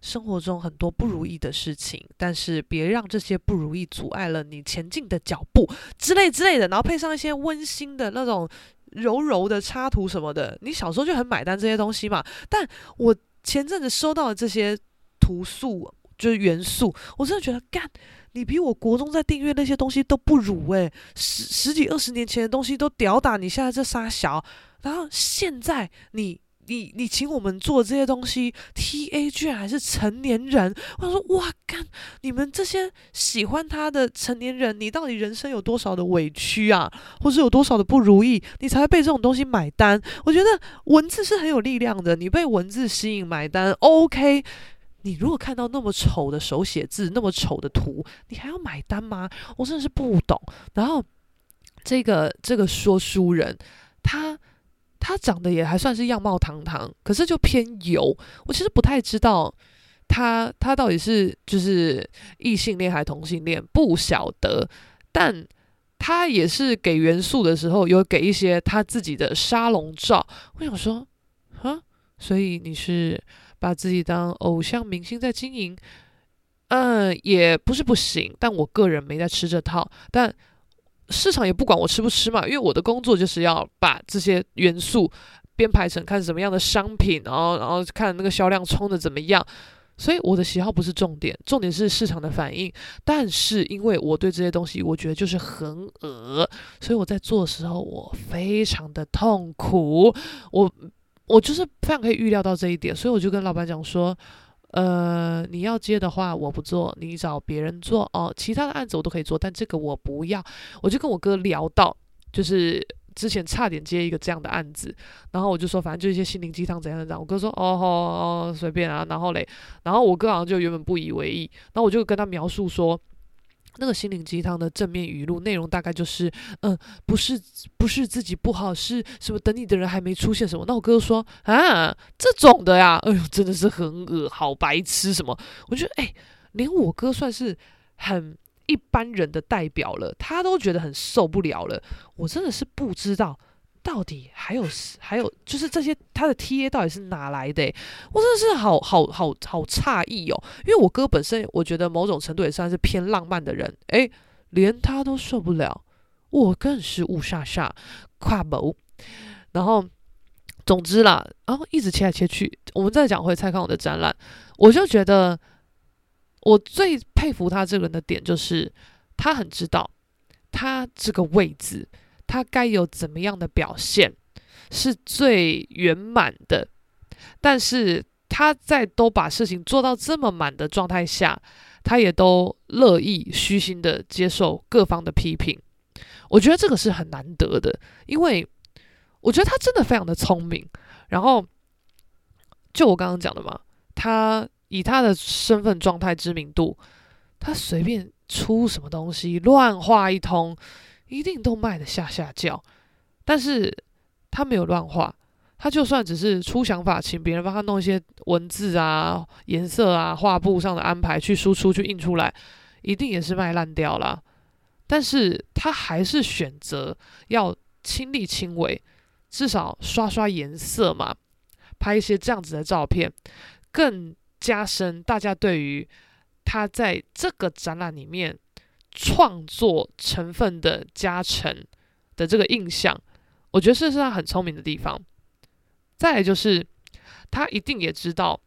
生活中很多不如意的事情，但是别让这些不如意阻碍了你前进的脚步之类之类的，然后配上一些温馨的那种柔柔的插图什么的。你小时候就很买单这些东西嘛，但我前阵子收到的这些图素。就是元素，我真的觉得干，你比我国中在订阅那些东西都不如诶，十十几二十年前的东西都屌打你现在这仨小，然后现在你你你请我们做这些东西，TA 居然还是成年人，我说哇干，你们这些喜欢他的成年人，你到底人生有多少的委屈啊，或是有多少的不如意，你才会被这种东西买单？我觉得文字是很有力量的，你被文字吸引买单，OK。你如果看到那么丑的手写字，那么丑的图，你还要买单吗？我真的是不懂。然后这个这个说书人，他他长得也还算是样貌堂堂，可是就偏油。我其实不太知道他他到底是就是异性恋还是同性恋，不晓得。但他也是给元素的时候，有给一些他自己的沙龙照。我想说，啊，所以你是？把自己当偶像明星在经营，嗯，也不是不行，但我个人没在吃这套。但市场也不管我吃不吃嘛，因为我的工作就是要把这些元素编排成看什么样的商品，然后然后看那个销量冲的怎么样。所以我的喜好不是重点，重点是市场的反应。但是因为我对这些东西，我觉得就是很恶，所以我在做的时候我非常的痛苦。我。我就是非常可以预料到这一点，所以我就跟老板讲说，呃，你要接的话我不做，你找别人做哦。其他的案子我都可以做，但这个我不要。我就跟我哥聊到，就是之前差点接一个这样的案子，然后我就说，反正就一些心灵鸡汤怎样怎样。我哥说，哦哦哦，随便啊。然后嘞，然后我哥好像就原本不以为意，然后我就跟他描述说。那个心灵鸡汤的正面语录内容大概就是，嗯，不是不是自己不好，是什么等你的人还没出现什么。那我哥说啊，这种的呀，哎呦，真的是很恶，好白痴什么？我觉得哎，连我哥算是很一般人的代表了，他都觉得很受不了了。我真的是不知道。到底还有还有，就是这些他的 TA 到底是哪来的？我真的是好好好好诧异哦，因为我哥本身我觉得某种程度也算是偏浪漫的人，诶，连他都受不了，我更是雾煞煞跨谋。然后总之啦，然后一直切来切去，我们再讲回蔡康永的展览，我就觉得我最佩服他这个人的点就是他很知道他这个位置。他该有怎么样的表现是最圆满的，但是他在都把事情做到这么满的状态下，他也都乐意虚心的接受各方的批评。我觉得这个是很难得的，因为我觉得他真的非常的聪明。然后，就我刚刚讲的嘛，他以他的身份、状态、知名度，他随便出什么东西，乱画一通。一定都卖的下下叫，但是他没有乱画，他就算只是出想法，请别人帮他弄一些文字啊、颜色啊、画布上的安排去输出、去印出来，一定也是卖烂掉了。但是他还是选择要亲力亲为，至少刷刷颜色嘛，拍一些这样子的照片，更加深大家对于他在这个展览里面。创作成分的加成的这个印象，我觉得这是他很聪明的地方。再来就是，他一定也知道，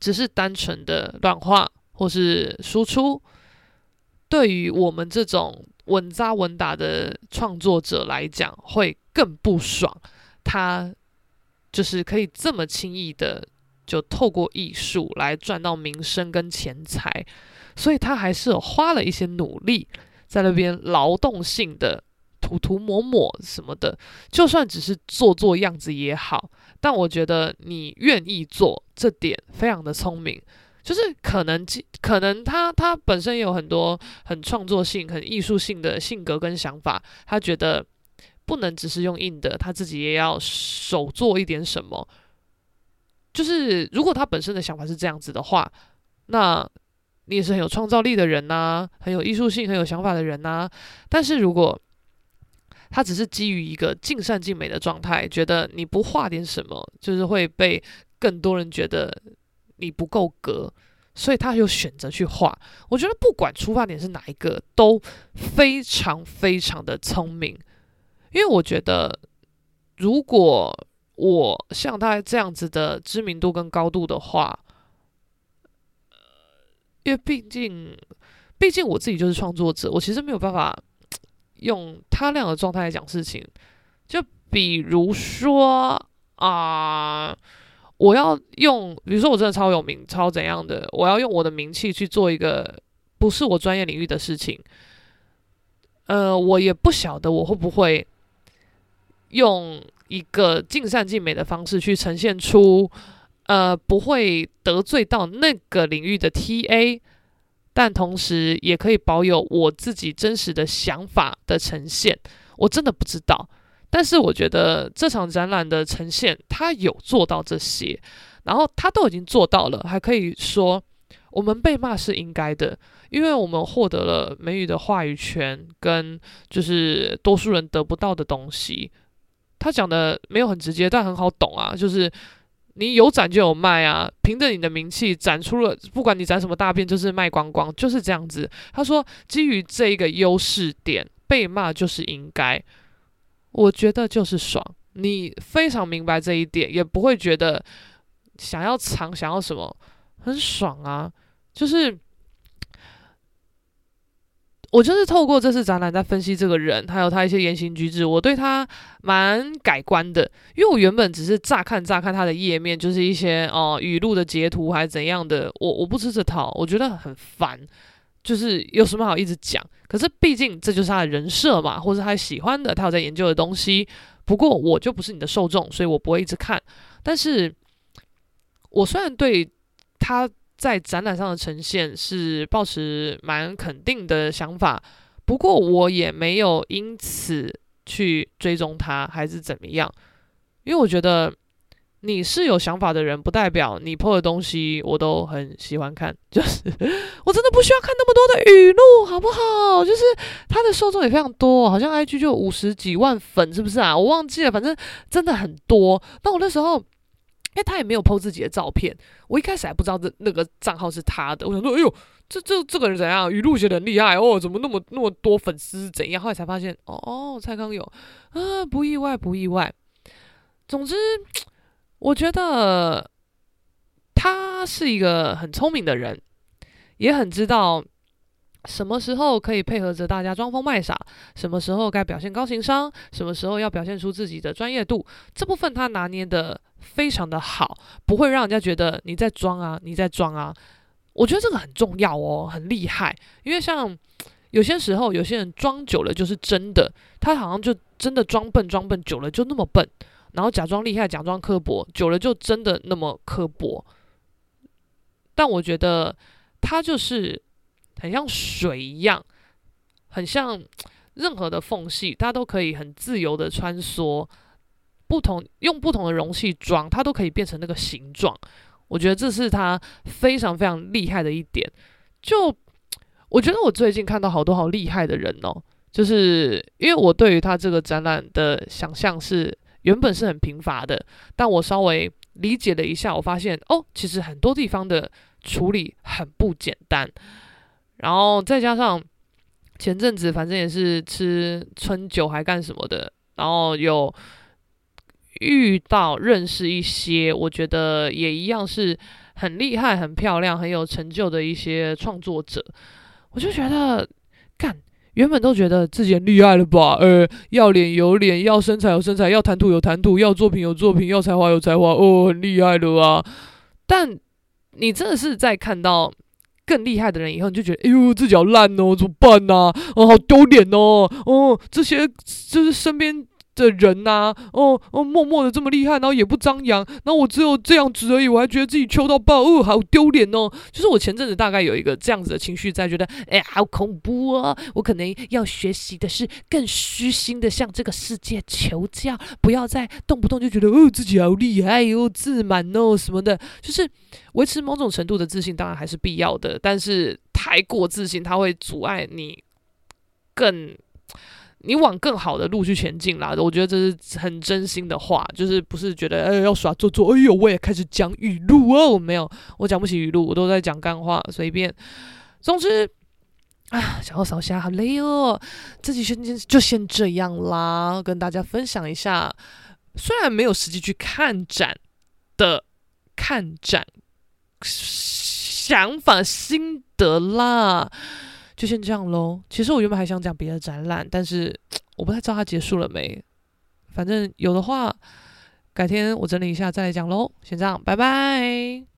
只是单纯的乱画或是输出，对于我们这种稳扎稳打的创作者来讲，会更不爽。他就是可以这么轻易的就透过艺术来赚到名声跟钱财。所以他还是有花了一些努力，在那边劳动性的涂涂抹抹什么的，就算只是做做样子也好。但我觉得你愿意做这点非常的聪明，就是可能可能他他本身也有很多很创作性、很艺术性的性格跟想法，他觉得不能只是用硬的，他自己也要手做一点什么。就是如果他本身的想法是这样子的话，那。你也是很有创造力的人呐、很有艺术性、很有想法的人呐、但是如果他只是基于一个尽善尽美的状态，觉得你不画点什么，就是会被更多人觉得你不够格，所以他有选择去画。我觉得不管出发点是哪一个，都非常非常的聪明。因为我觉得，如果我像他这样子的知名度跟高度的话，因为毕竟，毕竟我自己就是创作者，我其实没有办法用他那样的状态来讲事情。就比如说啊、我要用，比如说我真的超有名、超怎样的，我要用我的名气去做一个不是我专业领域的事情。呃，我也不晓得我会不会用一个尽善尽美的方式去呈现出。呃，不会得罪到那个领域的 TA，但同时也可以保有我自己真实的想法的呈现。我真的不知道，但是我觉得这场展览的呈现，他有做到这些，然后他都已经做到了，还可以说我们被骂是应该的，因为我们获得了美语的话语权，跟就是多数人得不到的东西。他讲的没有很直接，但很好懂啊，就是。你有展就有卖啊！凭着你的名气展出了，不管你展什么大便，就是卖光光，就是这样子。他说，基于这一个优势点，被骂就是应该。我觉得就是爽，你非常明白这一点，也不会觉得想要藏，想要什么，很爽啊，就是。我就是透过这次展览在分析这个人，还有他一些言行举止，我对他蛮改观的。因为我原本只是乍看乍看他的页面，就是一些哦、语录的截图还是怎样的，我我不吃这套，我觉得很烦。就是有什么好一直讲？可是毕竟这就是他的人设嘛，或是他喜欢的，他有在研究的东西。不过我就不是你的受众，所以我不会一直看。但是我虽然对他。在展览上的呈现是抱持蛮肯定的想法，不过我也没有因此去追踪他，还是怎么样，因为我觉得。你是有想法的人，不代表你破的东西我都很喜欢看。就是 我真的不需要看那么多的语录，好不好？就是他的受众也非常多，好像 IG 就五十几万粉，是不是啊？我忘记了，反正真的很多。那我那时候，因为他也没有 po 自己的照片，我一开始还不知道这那个账号是他的。我想说，哎呦，这这这个人怎样？语录写的很厉害哦，怎么那么那么多粉丝？怎样？后来才发现，哦，蔡康永啊，不意外，不意外。总之。我觉得他是一个很聪明的人，也很知道什么时候可以配合着大家装疯卖傻，什么时候该表现高情商，什么时候要表现出自己的专业度。这部分他拿捏得非常的好，不会让人家觉得你在装啊，你在装啊。我觉得这个很重要哦，很厉害。因为像有些时候，有些人装久了就是真的，他好像就真的装笨，装笨久了就那么笨。然后假装厉害，假装刻薄，久了就真的那么刻薄。但我觉得他就是很像水一样，很像任何的缝隙，它都可以很自由的穿梭。不同用不同的容器装，它都可以变成那个形状。我觉得这是它非常非常厉害的一点。就我觉得我最近看到好多好厉害的人哦，就是因为我对于他这个展览的想象是。原本是很贫乏的，但我稍微理解了一下，我发现哦，其实很多地方的处理很不简单。然后再加上前阵子反正也是吃春酒还干什么的，然后有遇到认识一些，我觉得也一样是很厉害、很漂亮、很有成就的一些创作者，我就觉得干。原本都觉得自己很厉害了吧？呃，要脸有脸，要身材有身材，要谈吐有谈吐，要作品有作品，要才华有才华，哦，很厉害了啊！但你真的是在看到更厉害的人以后，你就觉得，哎呦，自己好烂哦，怎么办呐？哦，好丢脸哦！哦，这些就是身边。的人呐、哦哦，默默的这么厉害，然后也不张扬，然后我只有这样子而已，我还觉得自己糗到爆，哦，好丢脸哦！就是我前阵子大概有一个这样子的情绪在，觉得哎，好恐怖哦！我可能要学习的是更虚心的向这个世界求教，不要再动不动就觉得哦自己好厉害哦，自满哦什么的，就是维持某种程度的自信，当然还是必要的，但是太过自信，它会阻碍你更。你往更好的路去前进啦，我觉得这是很真心的话，就是不是觉得哎要耍做作，哎呦我也开始讲语录哦，没有，我讲不起语录，我都在讲干话，随便。总之啊，想要扫虾好累哦，这期先就先这样啦，跟大家分享一下，虽然没有实际去看展的看展想法心得啦。就先这样喽。其实我原本还想讲别的展览，但是 我不太知道它结束了没。反正有的话，改天我整理一下再来讲喽。先这样，拜拜。